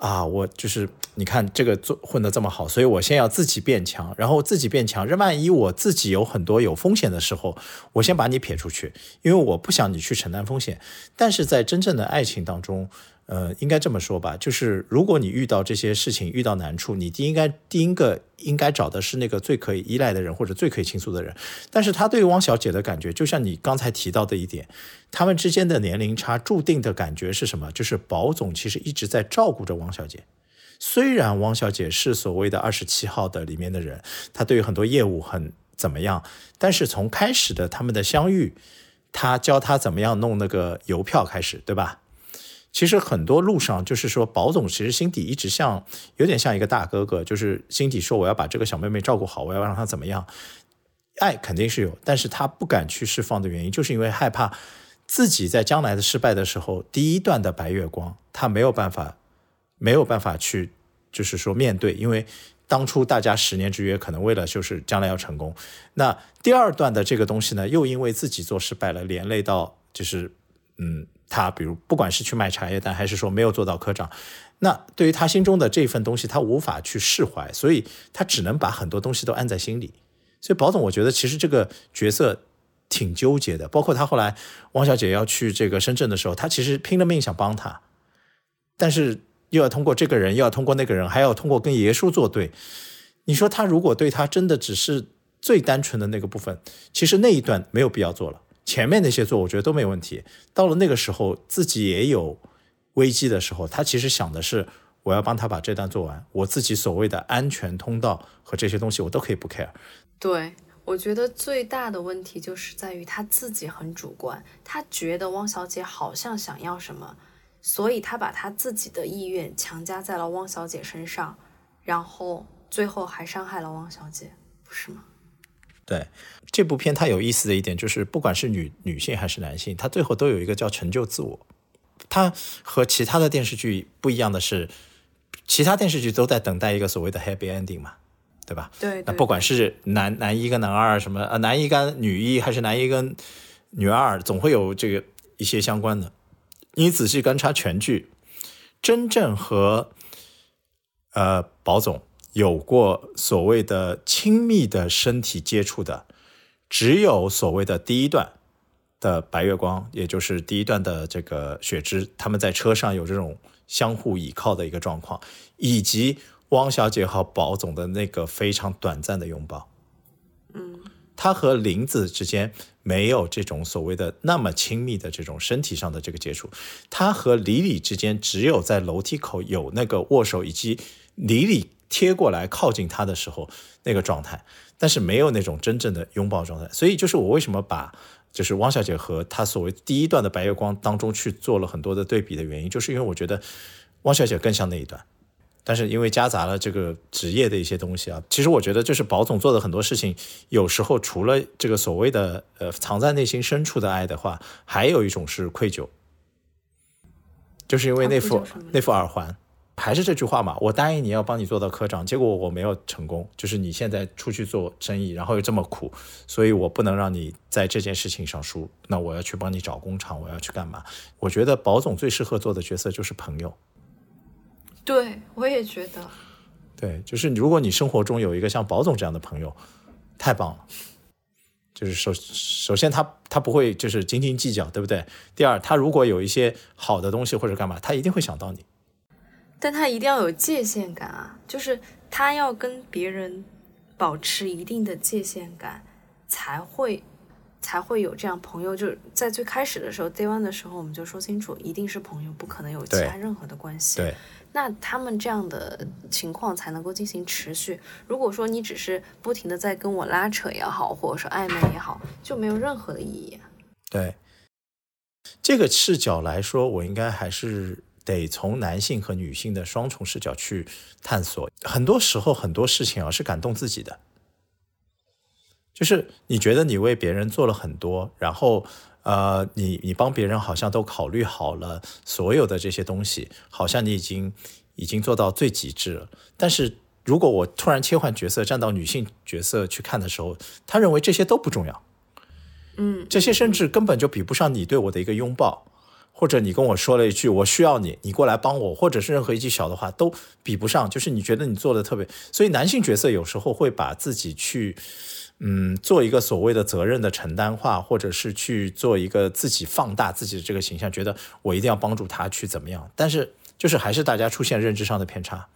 啊，我就是你看这个做混得这么好，所以我先要自己变强，然后自己变强，万一我自己有很多有风险的时候，我先把你撇出去，因为我不想你去承担风险。但是在真正的爱情当中。呃，应该这么说吧，就是如果你遇到这些事情，遇到难处，你第应该第一个应该找的是那个最可以依赖的人，或者最可以倾诉的人。但是他对汪小姐的感觉，就像你刚才提到的一点，他们之间的年龄差注定的感觉是什么？就是保总其实一直在照顾着汪小姐。虽然汪小姐是所谓的二十七号的里面的人，她对于很多业务很怎么样，但是从开始的他们的相遇，他教他怎么样弄那个邮票开始，对吧？其实很多路上，就是说，保总其实心底一直像，有点像一个大哥哥，就是心底说我要把这个小妹妹照顾好，我要让她怎么样，爱肯定是有，但是他不敢去释放的原因，就是因为害怕自己在将来的失败的时候，第一段的白月光，他没有办法，没有办法去，就是说面对，因为当初大家十年之约，可能为了就是将来要成功，那第二段的这个东西呢，又因为自己做失败了，连累到就是，嗯。他比如不管是去卖茶叶蛋，还是说没有做到科长，那对于他心中的这份东西，他无法去释怀，所以他只能把很多东西都按在心里。所以宝总，我觉得其实这个角色挺纠结的。包括他后来汪小姐要去这个深圳的时候，他其实拼了命想帮他，但是又要通过这个人，又要通过那个人，还要通过跟爷叔作对。你说他如果对他真的只是最单纯的那个部分，其实那一段没有必要做了。前面那些做，我觉得都没问题。到了那个时候，自己也有危机的时候，他其实想的是，我要帮他把这段做完，我自己所谓的安全通道和这些东西，我都可以不 care。对，我觉得最大的问题就是在于他自己很主观，他觉得汪小姐好像想要什么，所以他把他自己的意愿强加在了汪小姐身上，然后最后还伤害了汪小姐，不是吗？对这部片，它有意思的一点就是，不管是女女性还是男性，他最后都有一个叫成就自我。它和其他的电视剧不一样的是，其他电视剧都在等待一个所谓的 happy ending 嘛，对吧？对。那不管是男男一跟男二什么，呃，男一跟女一，还是男一跟女二，总会有这个一些相关的。你仔细观察全剧，真正和呃宝总。有过所谓的亲密的身体接触的，只有所谓的第一段的白月光，也就是第一段的这个雪芝，他们在车上有这种相互倚靠的一个状况，以及汪小姐和宝总的那个非常短暂的拥抱。嗯，他和林子之间没有这种所谓的那么亲密的这种身体上的这个接触，他和李李之间只有在楼梯口有那个握手，以及李李。贴过来靠近他的时候那个状态，但是没有那种真正的拥抱状态，所以就是我为什么把就是汪小姐和她所谓第一段的白月光当中去做了很多的对比的原因，就是因为我觉得汪小姐更像那一段，但是因为夹杂了这个职业的一些东西啊，其实我觉得就是宝总做的很多事情，有时候除了这个所谓的呃藏在内心深处的爱的话，还有一种是愧疚，就是因为那副那副耳环。还是这句话嘛，我答应你要帮你做到科长，结果我没有成功。就是你现在出去做生意，然后又这么苦，所以我不能让你在这件事情上输。那我要去帮你找工厂，我要去干嘛？我觉得宝总最适合做的角色就是朋友。对，我也觉得。对，就是如果你生活中有一个像宝总这样的朋友，太棒了。就是首首先他他不会就是斤斤计较，对不对？第二，他如果有一些好的东西或者干嘛，他一定会想到你。但他一定要有界限感啊，就是他要跟别人保持一定的界限感，才会才会有这样朋友。就是在最开始的时候，day one 的时候，我们就说清楚，一定是朋友，不可能有其他任何的关系。对，那他们这样的情况才能够进行持续。如果说你只是不停的在跟我拉扯也好，或者说暧昧也好，就没有任何的意义。对，这个视角来说，我应该还是。得从男性和女性的双重视角去探索。很多时候，很多事情啊是感动自己的，就是你觉得你为别人做了很多，然后呃，你你帮别人好像都考虑好了所有的这些东西，好像你已经已经做到最极致了。但是如果我突然切换角色，站到女性角色去看的时候，他认为这些都不重要，嗯，这些甚至根本就比不上你对我的一个拥抱。或者你跟我说了一句“我需要你”，你过来帮我，或者是任何一句小的话都比不上。就是你觉得你做的特别，所以男性角色有时候会把自己去，嗯，做一个所谓的责任的承担化，或者是去做一个自己放大自己的这个形象，觉得我一定要帮助他去怎么样。但是就是还是大家出现认知上的偏差，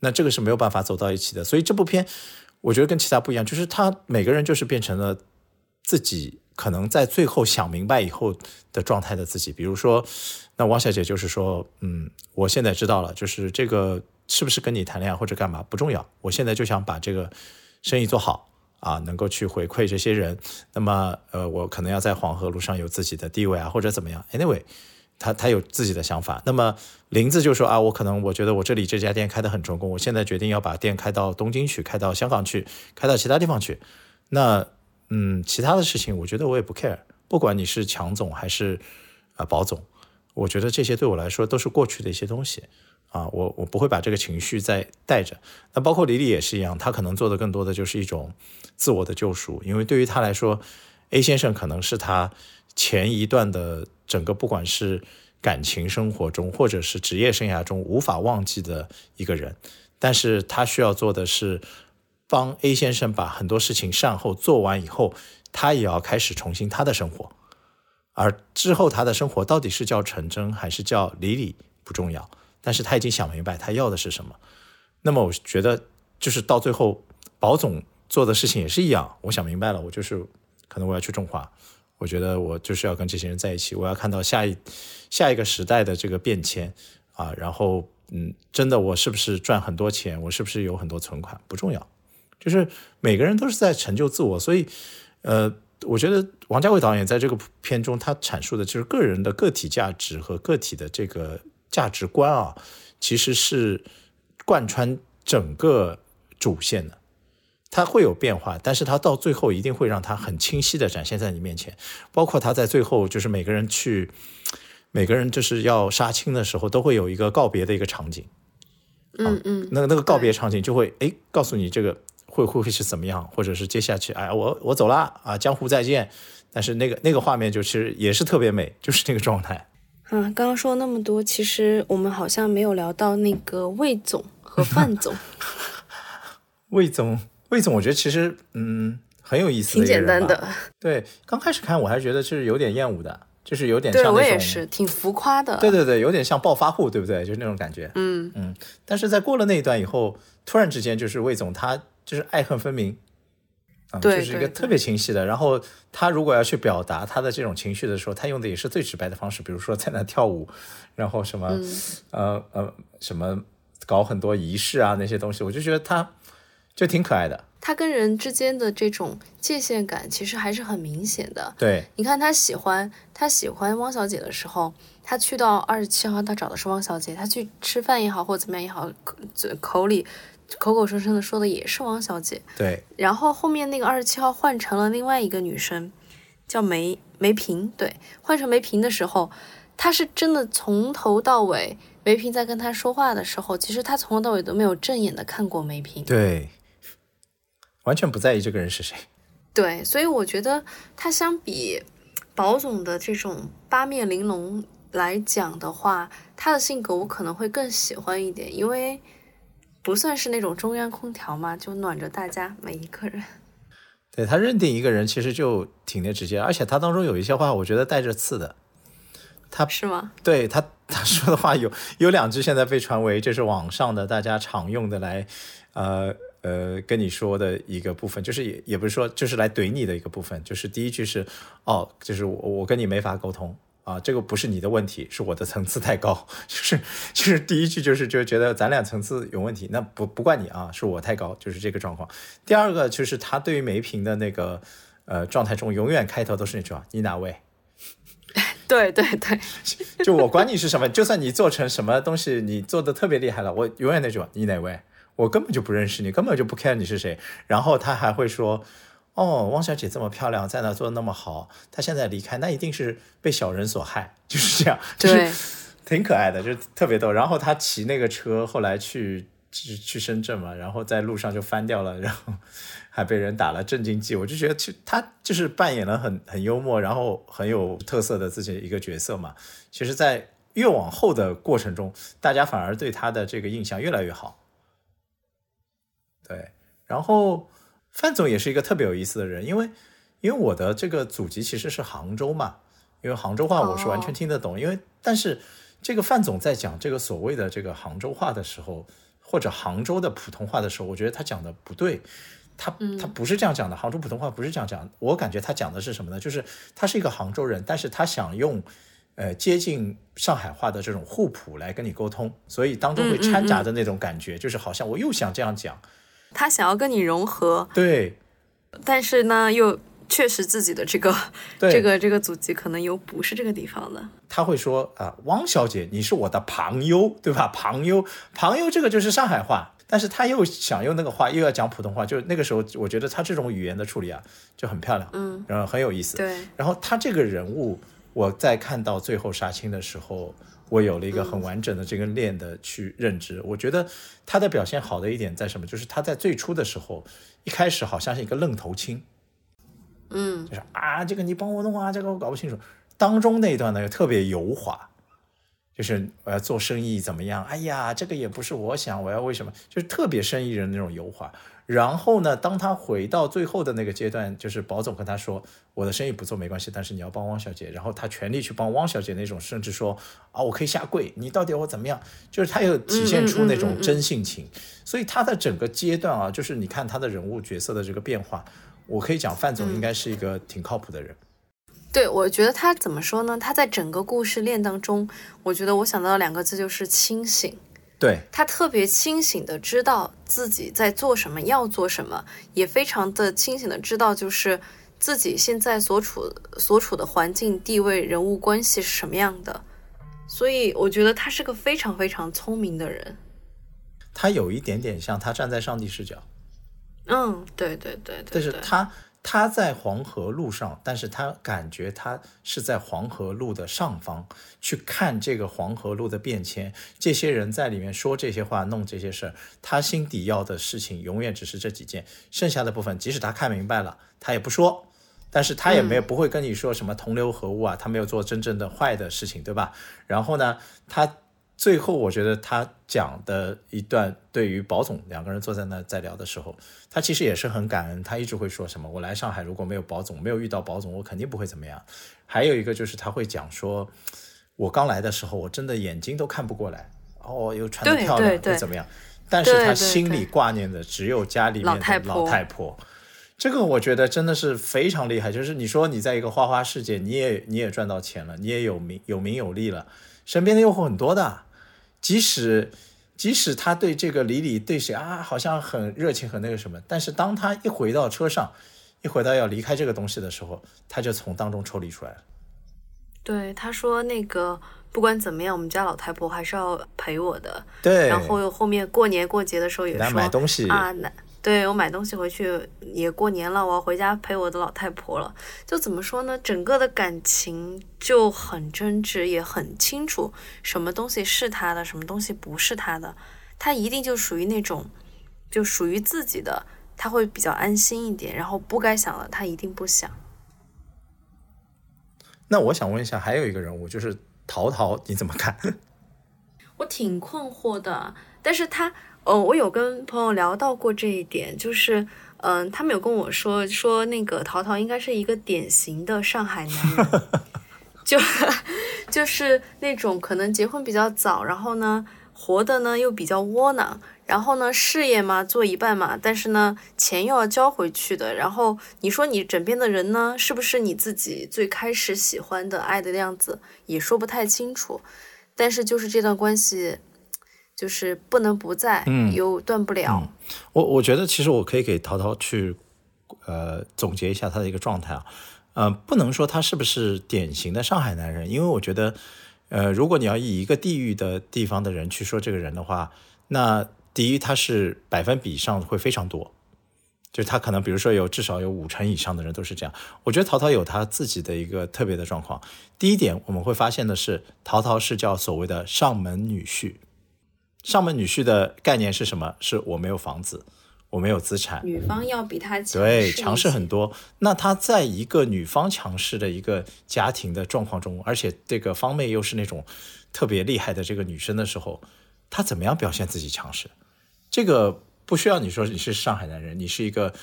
那这个是没有办法走到一起的。所以这部片我觉得跟其他不一样，就是他每个人就是变成了自己。可能在最后想明白以后的状态的自己，比如说，那汪小姐就是说，嗯，我现在知道了，就是这个是不是跟你谈恋爱或者干嘛不重要，我现在就想把这个生意做好啊，能够去回馈这些人。那么，呃，我可能要在黄河路上有自己的地位啊，或者怎么样。Anyway，他他有自己的想法。那么林子就说啊，我可能我觉得我这里这家店开得很成功，我现在决定要把店开到东京去，开到香港去，开到其他地方去。那。嗯，其他的事情我觉得我也不 care，不管你是强总还是啊保总，我觉得这些对我来说都是过去的一些东西啊，我我不会把这个情绪再带着。那包括李李也是一样，他可能做的更多的就是一种自我的救赎，因为对于他来说，A 先生可能是他前一段的整个不管是感情生活中或者是职业生涯中无法忘记的一个人，但是他需要做的是。帮 A 先生把很多事情善后做完以后，他也要开始重新他的生活，而之后他的生活到底是叫陈真还是叫李李不重要，但是他已经想明白他要的是什么。那么我觉得就是到最后，保总做的事情也是一样，我想明白了，我就是可能我要去种花，我觉得我就是要跟这些人在一起，我要看到下一下一个时代的这个变迁啊，然后嗯，真的我是不是赚很多钱，我是不是有很多存款不重要。就是每个人都是在成就自我，所以，呃，我觉得王家卫导演在这个片中，他阐述的就是个人的个体价值和个体的这个价值观啊，其实是贯穿整个主线的。它会有变化，但是它到最后一定会让它很清晰的展现在你面前。包括他在最后，就是每个人去，每个人就是要杀青的时候，都会有一个告别的一个场景。嗯嗯，那个那个告别场景就会哎告诉你这个。会会会是怎么样，或者是接下去，哎，我我走啦啊，江湖再见。但是那个那个画面就其实也是特别美，就是那个状态。嗯，刚刚说那么多，其实我们好像没有聊到那个魏总和范总。魏总，魏总，我觉得其实嗯很有意思，挺简单的。对，刚开始看我还觉得是有点厌恶的，就是有点对我也是挺浮夸的。对对对，有点像暴发户，对不对？就是那种感觉。嗯嗯，但是在过了那一段以后，突然之间就是魏总他。就是爱恨分明，啊，就是一个特别清晰的。然后他如果要去表达他的这种情绪的时候，他用的也是最直白的方式，比如说在那跳舞，然后什么，呃呃，什么搞很多仪式啊那些东西，我就觉得他就挺可爱的。他跟人之间的这种界限感其实还是很明显的。对，你看他喜欢他喜欢汪小姐的时候。他去到二十七号，他找的是汪小姐，他去吃饭也好，或者怎么样也好，口嘴口里口口声声的说的也是汪小姐。对，然后后面那个二十七号换成了另外一个女生，叫梅梅萍。对，换成梅萍的时候，她是真的从头到尾，梅萍在跟她说话的时候，其实她从头到尾都没有正眼的看过梅萍。对，完全不在意这个人是谁。对，所以我觉得他相比宝总的这种八面玲珑来讲的话，他的性格我可能会更喜欢一点，因为不算是那种中央空调嘛，就暖着大家每一个人。对他认定一个人其实就挺那直接，而且他当中有一些话，我觉得带着刺的。他是吗？对他他说的话有有两句现在被传为这是网上的大家常用的来，呃。呃，跟你说的一个部分，就是也也不是说，就是来怼你的一个部分，就是第一句是，哦，就是我我跟你没法沟通啊，这个不是你的问题，是我的层次太高，就是就是第一句就是就觉得咱俩层次有问题，那不不怪你啊，是我太高，就是这个状况。第二个就是他对于梅萍的那个呃状态中，永远开头都是那句话，你哪位？对对对，就我管你是什么，就算你做成什么东西，你做的特别厉害了，我永远那句话，你哪位？我根本就不认识你，根本就不 care 你是谁。然后他还会说：“哦，汪小姐这么漂亮，在那做的那么好，她现在离开，那一定是被小人所害。”就是这样，就是 挺可爱的，就是特别逗。然后她骑那个车，后来去去去深圳嘛，然后在路上就翻掉了，然后 还被人打了镇静剂。我就觉得，其实他就是扮演了很很幽默，然后很有特色的自己一个角色嘛。其实，在越往后的过程中，大家反而对她的这个印象越来越好。对，然后范总也是一个特别有意思的人，因为因为我的这个祖籍其实是杭州嘛，因为杭州话我是完全听得懂。因为但是这个范总在讲这个所谓的这个杭州话的时候，或者杭州的普通话的时候，我觉得他讲的不对，他他不是这样讲的，杭州普通话不是这样讲。我感觉他讲的是什么呢？就是他是一个杭州人，但是他想用呃接近上海话的这种互普来跟你沟通，所以当中会掺杂的那种感觉，就是好像我又想这样讲。他想要跟你融合，对，但是呢，又确实自己的这个这个这个祖籍可能又不是这个地方的。他会说啊，汪小姐，你是我的朋友，对吧？朋友，朋友，这个就是上海话，但是他又想用那个话，又要讲普通话，就那个时候，我觉得他这种语言的处理啊，就很漂亮，嗯，然后很有意思。对，然后他这个人物，我在看到最后杀青的时候。我有了一个很完整的这个链的去认知，我觉得他的表现好的一点在什么？就是他在最初的时候，一开始好像是一个愣头青，嗯，就是啊，这个你帮我弄啊，这个我搞不清楚。当中那一段呢又特别油滑，就是我要做生意怎么样？哎呀，这个也不是我想，我要为什么？就是特别生意人那种油滑。然后呢，当他回到最后的那个阶段，就是保总跟他说：“我的生意不做没关系，但是你要帮汪小姐。”然后他全力去帮汪小姐那种，甚至说：“啊，我可以下跪，你到底要我怎么样？”就是他有体现出那种真性情。所以他的整个阶段啊，就是你看他的人物角色的这个变化，我可以讲范总应该是一个挺靠谱的人。对，我觉得他怎么说呢？他在整个故事链当中，我觉得我想到两个字就是清醒。对他特别清醒的知道自己在做什么，要做什么，也非常的清醒的知道，就是自己现在所处所处的环境、地位、人物关系是什么样的。所以我觉得他是个非常非常聪明的人。他有一点点像他站在上帝视角。嗯，对对对对。但是他。他在黄河路上，但是他感觉他是在黄河路的上方去看这个黄河路的变迁。这些人在里面说这些话，弄这些事儿，他心底要的事情永远只是这几件，剩下的部分即使他看明白了，他也不说。但是他也没有不会跟你说什么同流合污啊，他没有做真正的坏的事情，对吧？然后呢，他。最后，我觉得他讲的一段，对于保总两个人坐在那在聊的时候，他其实也是很感恩。他一直会说什么：“我来上海如果没有保总，没有遇到保总，我肯定不会怎么样。”还有一个就是他会讲说：“我刚来的时候，我真的眼睛都看不过来，哦，又穿的漂亮，又怎么样？但是他心里挂念的只有家里面的老太婆。这个我觉得真的是非常厉害。就是你说你在一个花花世界，你也你也赚到钱了，你也有名有名有利了，身边的诱惑很多的。”即使即使他对这个李李对谁啊，好像很热情很那个什么，但是当他一回到车上，一回到要离开这个东西的时候，他就从当中抽离出来了。对，他说那个不管怎么样，我们家老太婆还是要陪我的。对，然后后面过年过节的时候也说买东西啊，那对我买东西回去也过年了，我要回家陪我的老太婆了。就怎么说呢？整个的感情就很真挚，也很清楚什么东西是他的，什么东西不是他的。他一定就属于那种，就属于自己的，他会比较安心一点。然后不该想的，他一定不想。那我想问一下，还有一个人物就是陶陶，你怎么看？我挺困惑的，但是他。哦，我有跟朋友聊到过这一点，就是，嗯，他们有跟我说说那个淘淘应该是一个典型的上海男人，就就是那种可能结婚比较早，然后呢，活的呢又比较窝囊，然后呢事业嘛做一半嘛，但是呢钱又要交回去的，然后你说你枕边的人呢，是不是你自己最开始喜欢的爱的样子，也说不太清楚，但是就是这段关系。就是不能不在，嗯，又断不了。我我觉得其实我可以给陶陶去，呃，总结一下他的一个状态啊，呃，不能说他是不是典型的上海男人，因为我觉得，呃，如果你要以一个地域的地方的人去说这个人的话，那第一他是百分比上会非常多，就是他可能比如说有至少有五成以上的人都是这样。我觉得陶陶有他自己的一个特别的状况。第一点我们会发现的是，陶陶是叫所谓的上门女婿。上门女婿的概念是什么？是我没有房子，我没有资产，女方要比他强对强势很多。那他在一个女方强势的一个家庭的状况中，而且这个方妹又是那种特别厉害的这个女生的时候，他怎么样表现自己强势？这个不需要你说你是上海男人，你是一个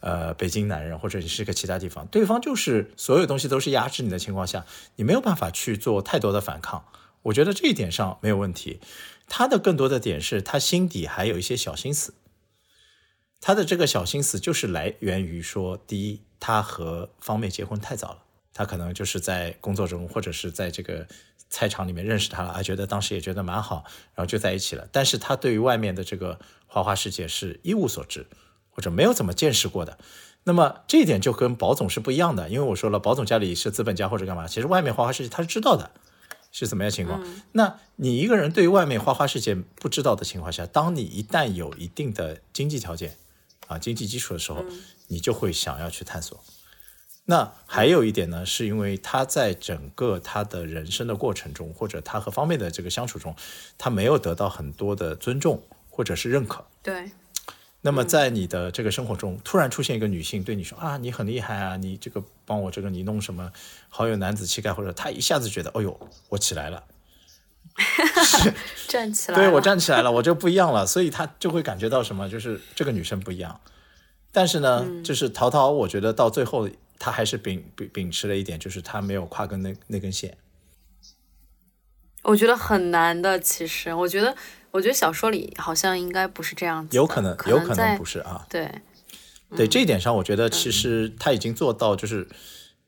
呃北京男人，或者你是一个其他地方，对方就是所有东西都是压制你的情况下，你没有办法去做太多的反抗。我觉得这一点上没有问题。他的更多的点是他心底还有一些小心思，他的这个小心思就是来源于说，第一，他和方妹结婚太早了，他可能就是在工作中或者是在这个菜场里面认识他了，啊，觉得当时也觉得蛮好，然后就在一起了。但是他对于外面的这个花花世界是一无所知，或者没有怎么见识过的。那么这一点就跟宝总是不一样的，因为我说了，宝总家里是资本家或者干嘛，其实外面花花世界他是知道的。是怎么样情况？那你一个人对于外面花花世界不知道的情况下，当你一旦有一定的经济条件啊、经济基础的时候，你就会想要去探索。那还有一点呢，是因为他在整个他的人生的过程中，或者他和方面的这个相处中，他没有得到很多的尊重或者是认可。对。那么在你的这个生活中，突然出现一个女性对你说啊，你很厉害啊，你这个帮我这个你弄什么，好有男子气概，或者他一下子觉得，哎呦，我起来了，站起来，对我站起来了，我就不一样了，所以他就会感觉到什么，就是这个女生不一样。但是呢，就是陶陶，我觉得到最后他还是秉秉秉持了一点，就是他没有跨跟那那根线。我觉得很难的，其实我觉得。我觉得小说里好像应该不是这样子，有可能，有可能不是啊。对，对，这一点上，我觉得其实他已经做到，就是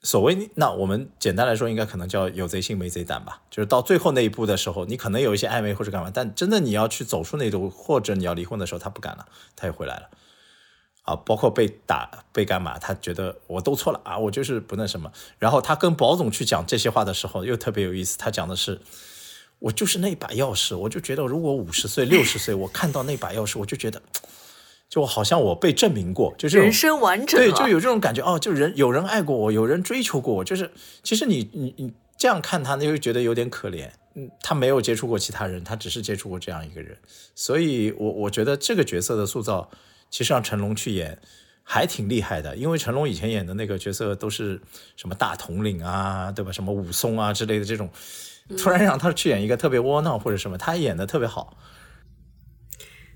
所谓那我们简单来说，应该可能叫有贼心没贼胆吧。就是到最后那一步的时候，你可能有一些暧昧或者干嘛，但真的你要去走出那一步，或者你要离婚的时候，他不敢了，他也回来了。啊，包括被打被干嘛，他觉得我都错了啊，我就是不那什么。然后他跟保总去讲这些话的时候，又特别有意思，他讲的是。我就是那把钥匙，我就觉得，如果五十岁、六十岁，我看到那把钥匙，我就觉得，就好像我被证明过，就是人生完整，对，就有这种感觉哦，就人有人爱过我，有人追求过我，就是其实你你你这样看他，你会觉得有点可怜，嗯，他没有接触过其他人，他只是接触过这样一个人，所以我我觉得这个角色的塑造，其实让成龙去演还挺厉害的，因为成龙以前演的那个角色都是什么大统领啊，对吧？什么武松啊之类的这种。突然让他去演一个特别窝囊或者什么，他演的特别好。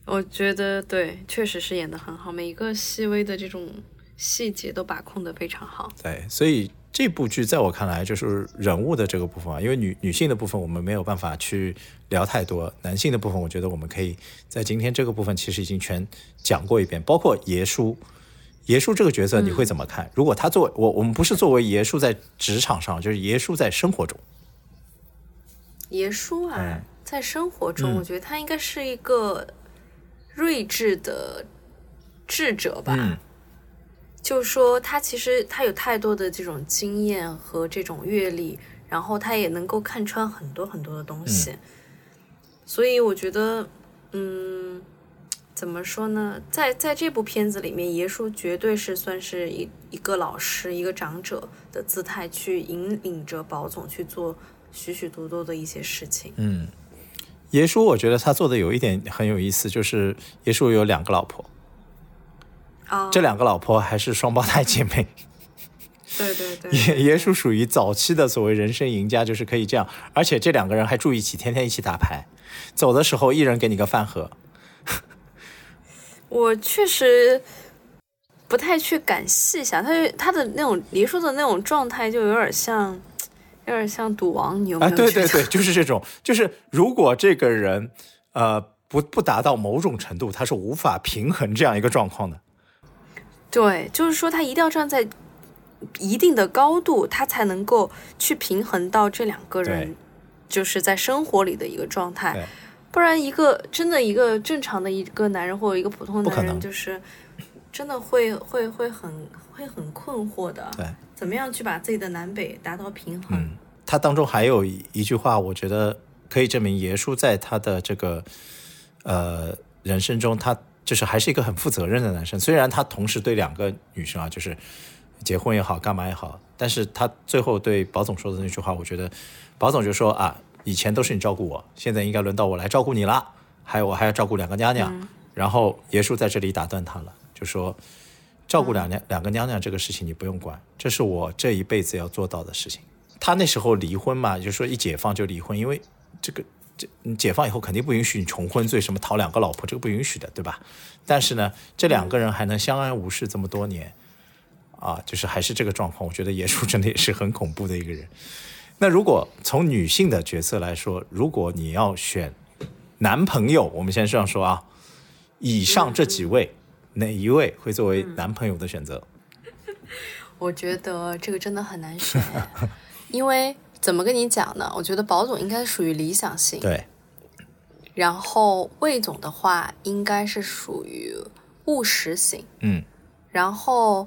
我觉得对，确实是演的很好，每一个细微的这种细节都把控的非常好。对，所以这部剧在我看来就是人物的这个部分啊，因为女女性的部分我们没有办法去聊太多，男性的部分我觉得我们可以在今天这个部分其实已经全讲过一遍，包括爷叔，爷叔这个角色你会怎么看？如果他作为我，我们不是作为爷叔在职场上，就是爷叔在生活中。爷叔啊，在生活中，我觉得他应该是一个睿智的智者吧。就是说，他其实他有太多的这种经验和这种阅历，然后他也能够看穿很多很多的东西，所以我觉得，嗯，怎么说呢，在在这部片子里面，耶稣绝对是算是一一个老师、一个长者的姿态去引领着宝总去做许许多多的一些事情。嗯，耶稣我觉得他做的有一点很有意思，就是耶稣有两个老婆，啊，这两个老婆还是双胞胎姐妹。对对对，也也属属于早期的所谓人生赢家，就是可以这样，而且这两个人还住一起，天天一起打牌，走的时候一人给你个饭盒。我确实不太去敢细想，他他的那种黎叔的那种状态，就有点像，有点像赌王，你有没啊？对对对，就是这种，就是如果这个人呃不不达到某种程度，他是无法平衡这样一个状况的。对，就是说他一定要站在一定的高度，他才能够去平衡到这两个人就是在生活里的一个状态。不然，一个真的一个正常的一个男人或者一个普通的男人，就是真的会会会很会很困惑的。对，怎么样去把自己的南北达到平衡？嗯，他当中还有一一句话，我觉得可以证明耶稣在他的这个呃人生中，他就是还是一个很负责任的男生。虽然他同时对两个女生啊，就是结婚也好，干嘛也好，但是他最后对宝总说的那句话，我觉得宝总就说啊，以前都是你照顾我，现在应该轮到我来照顾你了，还有我还要照顾两个娘娘。然后耶稣在这里打断他了，就说。照顾两娘两个娘娘这个事情你不用管，这是我这一辈子要做到的事情。他那时候离婚嘛，就说一解放就离婚，因为这个这你解放以后肯定不允许你重婚罪，什么讨两个老婆，这个不允许的，对吧？但是呢，这两个人还能相安无事这么多年，啊，就是还是这个状况，我觉得耶稣真的也是很恐怖的一个人。那如果从女性的角色来说，如果你要选男朋友，我们先这样说啊，以上这几位，哪一位会作为男朋友的选择？我觉得这个真的很难选，因为怎么跟你讲呢？我觉得宝总应该属于理想型，对，然后魏总的话应该是属于务实型，嗯，然后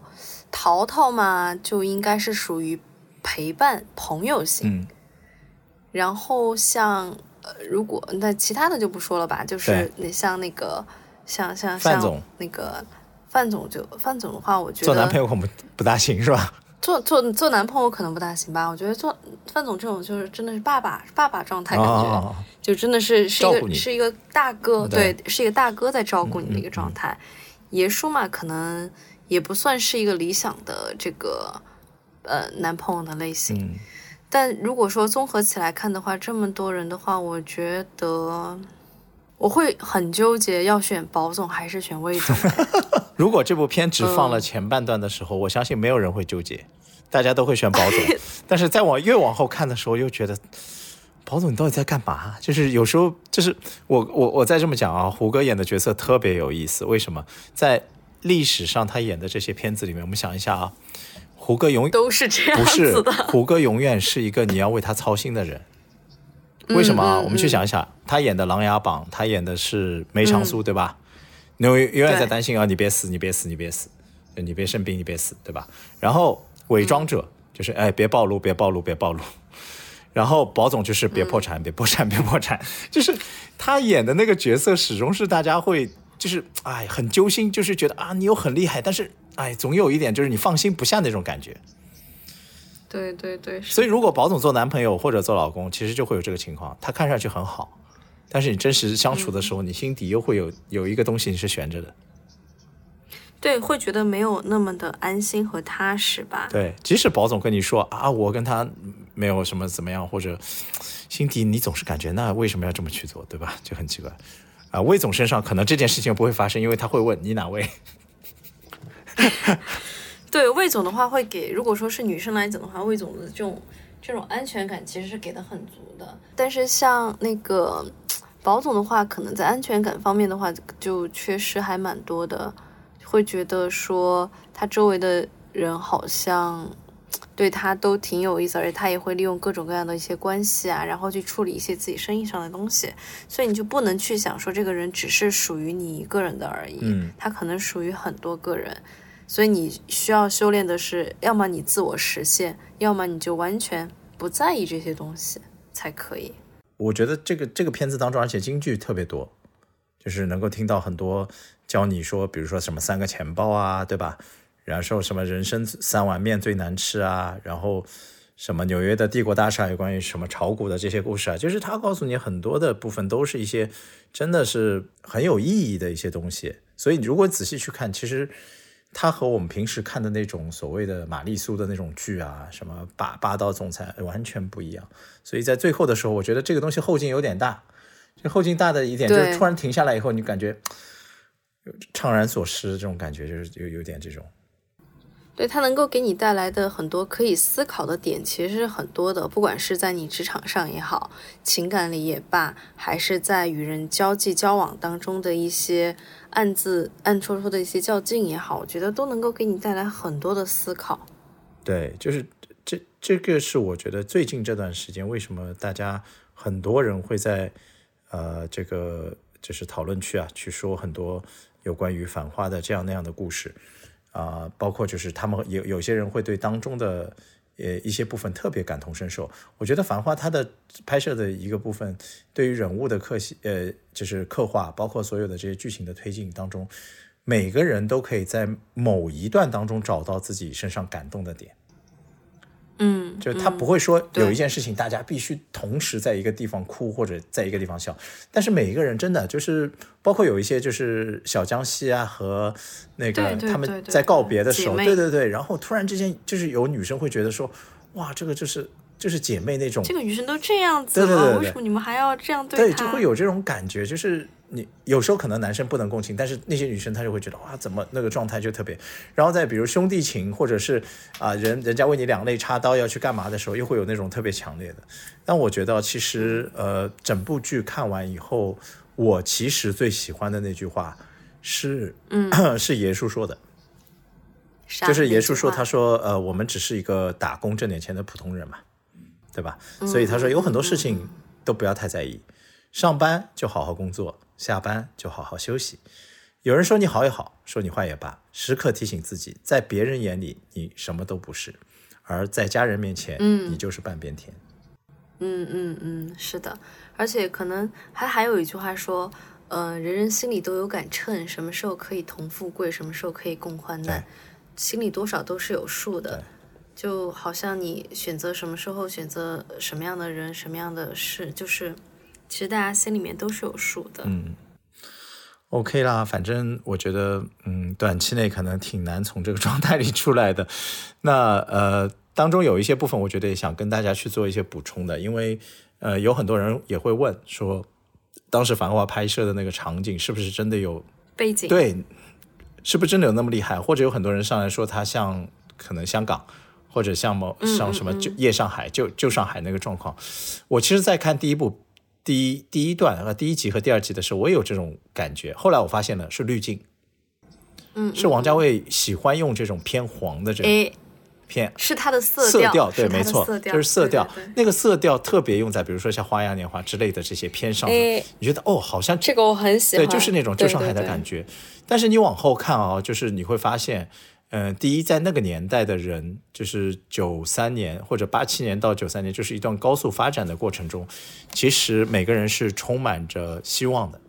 淘淘嘛就应该是属于陪伴朋友型，嗯。然后像呃，如果那其他的就不说了吧，就是对。那像那个像像像那个范总就范总的话，我觉得做男朋友恐不不大行是吧？做做做男朋友可能不大行吧，我觉得做范总这种就是真的是爸爸爸爸状态，感觉、哦，就真的是是一个是一个大哥，对对，是一个大哥在照顾你的一个状态。爷叔嘛，可能也不算是一个理想的这个呃男朋友的类型，嗯，但如果说综合起来看的话，这么多人的话，我觉得我会很纠结，要选宝总还是选魏总。如果这部片只放嗯了前半段的时候，我相信没有人会纠结，大家都会选宝总。但是再往越往后看的时候，又觉得宝总你到底在干嘛？就是有时候就是我我我再这么讲啊，胡歌演的角色特别有意思。为什么？在历史上他演的这些片子里面，我们想一下啊，胡歌永都是这样不是子的，胡歌永远是一个你要为他操心的人。为什么啊？我们去想一想，他演的《琅琊榜》，他演的是梅长苏，对吧？你永永远在担心啊，你别死，你别死，你别死，你别生病，你别死，对吧？然后伪装者就是哎，别暴露，别暴露，别暴露。然后宝总就是别破产，别破产，别破产，就是他演的那个角色始终是大家会就是哎很揪心，就是觉得啊你又很厉害，但是哎总有一点就是你放心不下那种感觉。对对对，所以如果宝总做男朋友或者做老公，其实就会有这个情况，他看上去很好，但是你真实相处的时候，你心底又会有有一个东西你是悬着的。对，会觉得没有那么的安心和踏实吧。对，即使宝总跟你说啊，我跟他没有什么怎么样，或者心底你总是感觉那为什么要这么去做，对吧？就很奇怪。啊，魏总身上可能这件事情不会发生，因为他会问你哪位。对魏总的话，会给如果说是女生来讲的话，魏总的这种这种安全感其实是给的很足的。但是像那个宝总的话，可能在安全感方面的话，就缺失还蛮多的，会觉得说他周围的人好像对他都挺有意思，而且他也会利用各种各样的一些关系啊，然后去处理一些自己生意上的东西，所以你就不能去想说这个人只是属于你一个人的而已，嗯他可能属于很多个人。所以你需要修炼的是，要么你自我实现，要么你就完全不在意这些东西才可以。我觉得这个这个片子当中，而且京剧特别多，就是能够听到很多教你说，比如说什么三个钱包啊，对吧？然后什么人生三碗面最难吃啊，然后什么纽约的帝国大厦有关于什么炒股的这些故事啊，就是他告诉你很多的部分都是一些真的是很有意义的一些东西。所以你如果仔细去看，其实它和我们平时看的那种所谓的玛丽苏的那种剧啊，什么霸霸道总裁完全不一样。所以在最后的时候，我觉得这个东西后劲有点大。这后劲大的一点就是突然停下来以后，你感觉怅然所失，这种感觉就是有有点这种。对它能够给你带来的很多可以思考的点，其实是很多的。不管是在你职场上也好，情感里也罢，还是在与人交际交往当中的一些暗自暗戳戳的一些较劲也好，我觉得都能够给你带来很多的思考。对，就是这这个是我觉得最近这段时间为什么大家很多人会在呃这个就是讨论区啊去说很多有关于反话的这样那样的故事。啊，包括就是他们有有些人会对当中的呃一些部分特别感同身受。我觉得《繁花》它的拍摄的一个部分，对于人物的刻写，呃，就是刻画，包括所有的这些剧情的推进当中，每个人都可以在某一段当中找到自己身上感动的点。嗯，就是他不会说有一件事情大家必须同时在一个地方哭或者在一个地方笑，但是每一个人真的就是包括有一些就是小江西啊和那个他们在告别的时候，对对对，然后突然之间就是有女生会觉得说，哇，这个就是就是姐妹那种，这个女生都这样子了，为什么你们还要这样对？对，就会有这种感觉，就是。你有时候可能男生不能共情，但是那些女生她就会觉得哇，怎么那个状态就特别。然后再比如兄弟情，或者是啊人人家为你两肋插刀要去干嘛的时候，又会有那种特别强烈的。但我觉得其实呃，整部剧看完以后，我其实最喜欢的那句话是，嗯，是爷叔说的，就是爷叔说，他说呃，我们只是一个打工挣点钱的普通人嘛，对吧？所以他说有很多事情都不要太在意，上班就好好工作。下班就好好休息。有人说你好也好，说你坏也罢，时刻提醒自己，在别人眼里你什么都不是，而在家人面前，嗯，你就是半边天。嗯嗯嗯，是的。而且可能还还有一句话说，呃，人人心里都有杆秤，什么时候可以同富贵，什么时候可以共患难，心里多少都是有数的。就好像你选择什么时候选择什么样的人，什么样的事，就是。其实大家心里面都是有数的。嗯，OK 啦，反正我觉得，嗯，短期内可能挺难从这个状态里出来的。那呃，当中有一些部分，我觉得也想跟大家去做一些补充的，因为呃，有很多人也会问说，当时《繁华》拍摄的那个场景是不是真的有背景？对，是不是真的有那么厉害？或者有很多人上来说，它像可能香港，或者像某像什么旧夜上海、旧旧上海那个状况。我其实，在看第一部。第一第一段和第一集和第二集的时候，我也有这种感觉。后来我发现了是滤镜，嗯，是王家卫喜欢用这种偏黄的这种偏，是他的色调，对，没错，就是色调。那个色调特别用在比如说像《花样年华》之类的这些偏上，你觉得哦，好像这个我很喜欢，对，就是那种旧上海的感觉。但是你往后看啊，就是你会发现。嗯，第一，在那个年代的人，就是九三年或者八七年到九三年，就是一段高速发展的过程中，其实每个人是充满着希望的。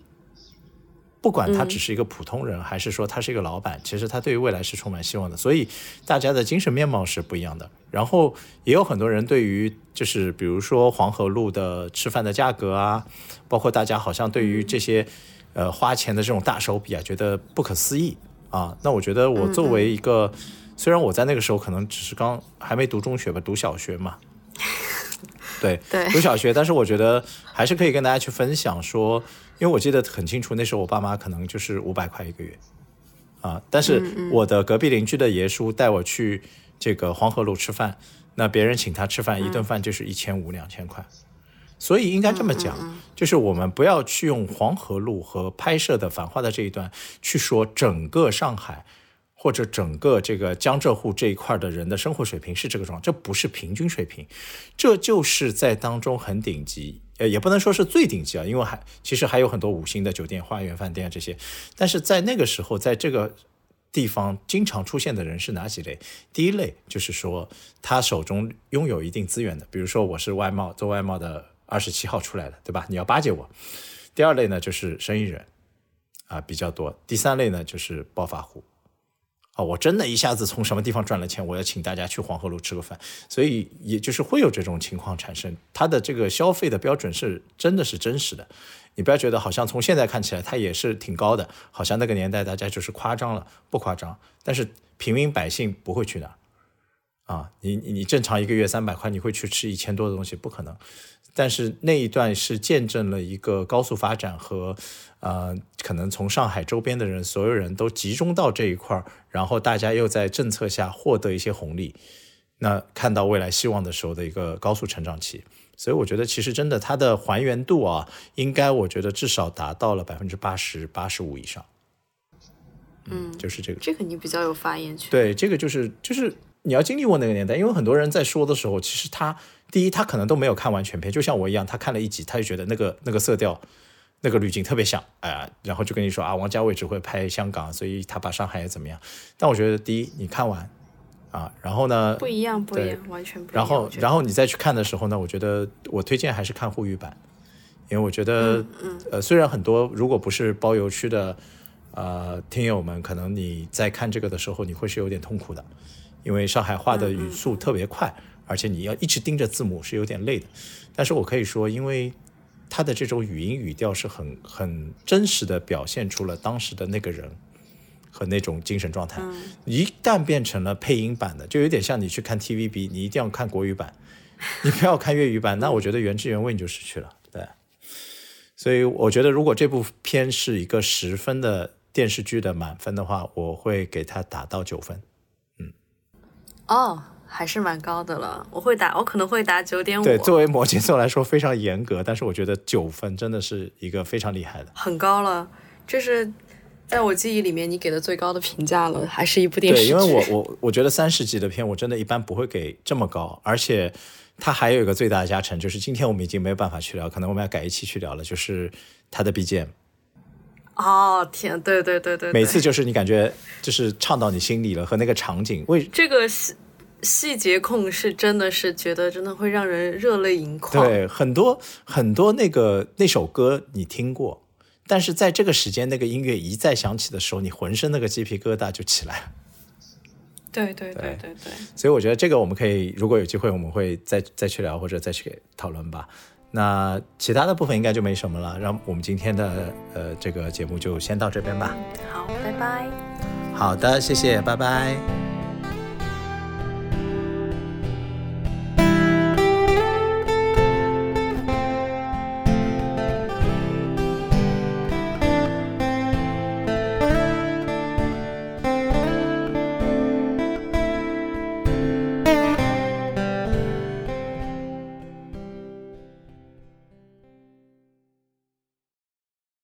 不管他只是一个普通人，还是说他是一个老板，其实他对于未来是充满希望的。所以大家的精神面貌是不一样的。然后也有很多人对于，就是比如说黄河路的吃饭的价格啊，包括大家好像对于这些呃花钱的这种大手笔啊，觉得不可思议。啊，那我觉得我作为一个，虽然我在那个时候可能只是刚还没读中学吧，读小学嘛，对对，读小学，但是我觉得还是可以跟大家去分享说，因为我记得很清楚，那时候我爸妈可能就是五百块一个月，啊，但是我的隔壁邻居的爷叔带我去这个黄河路吃饭，那别人请他吃饭一顿饭就是一千五两千块。所以应该这么讲，就是我们不要去用黄河路和拍摄的繁华的这一段去说整个上海或者整个这个江浙沪这一块的人的生活水平是这个状，这不是平均水平，这就是在当中很顶级，呃，也不能说是最顶级啊，因为还其实还有很多五星的酒店、花园饭店这些，但是在那个时候，在这个地方经常出现的人是哪几类？第一类就是说他手中拥有一定资源的，比如说我是外贸做外贸的二十七号出来的，对吧？你要巴结我。第二类呢就是生意人啊比较多。第三类呢就是暴发户。啊，我真的一下子从什么地方赚了钱，我要请大家去黄河路吃个饭，所以也就是会有这种情况产生。他的这个消费的标准是真的是真实的，你不要觉得好像从现在看起来它也是挺高的，好像那个年代大家就是夸张了，不夸张。但是平民百姓不会去那啊，你你正常一个月三百块，你会去吃一千多的东西，不可能。但是那一段是见证了一个高速发展和，呃，可能从上海周边的人，所有人都集中到这一块儿，然后大家又在政策下获得一些红利，那看到未来希望的时候的一个高速成长期。所以我觉得其实真的它的还原度啊，应该我觉得至少达到了百分之八十八十五以上。嗯，就是这个。这个你比较有发言权。对，这个就是就是你要经历过那个年代，因为很多人在说的时候，其实他。第一，他可能都没有看完全片，就像我一样，他看了一集，他就觉得那个那个色调、那个滤镜特别像，哎，然后就跟你说啊，王家卫只会拍香港，所以他把上海也怎么样？但我觉得，第一，你看完啊，然后呢？不一样，不一样，完全不一样。然后，然后你再去看的时候呢，我觉得我推荐还是看沪语版，因为我觉得，呃，虽然很多如果不是包邮区的呃听友们，可能你在看这个的时候，你会是有点痛苦的，因为上海话的语速特别快。而且你要一直盯着字母是有点累的，但是我可以说，因为他的这种语音语调是很很真实的表现出了当时的那个人和那种精神状态。一旦变成了配音版的，就有点像你去看 TVB，你一定要看国语版，你不要看粤语版，那我觉得原汁原味你就失去了。对，所以我觉得如果这部片是一个十分的电视剧的满分的话，我会给它打到九分。嗯，哦。还是蛮高的了，我会打，我可能会打九点五。对，作为摩羯座来说非常严格，但是我觉得九分真的是一个非常厉害的，很高了。这是在我记忆里面你给的最高的评价了，还是一部电视剧？对，因为我我我觉得三十集的片我真的一般不会给这么高，而且它还有一个最大的加成，就是今天我们已经没有办法去聊，可能我们要改一期去聊了，就是它的 BGM。哦天，对对对对，每次就是你感觉就是唱到你心里了，和那个场景为这个细。细节控是真的是觉得真的会让人热泪盈眶。对，很多很多那个那首歌你听过，但是在这个时间那个音乐一再响起的时候，你浑身那个鸡皮疙瘩就起来了。对对对对对。所以我觉得这个我们可以，如果有机会，我们会再再去聊或者再去讨论吧。那其他的部分应该就没什么了，让我们今天的呃这个节目就先到这边吧。好，拜拜。好的，谢谢，拜拜。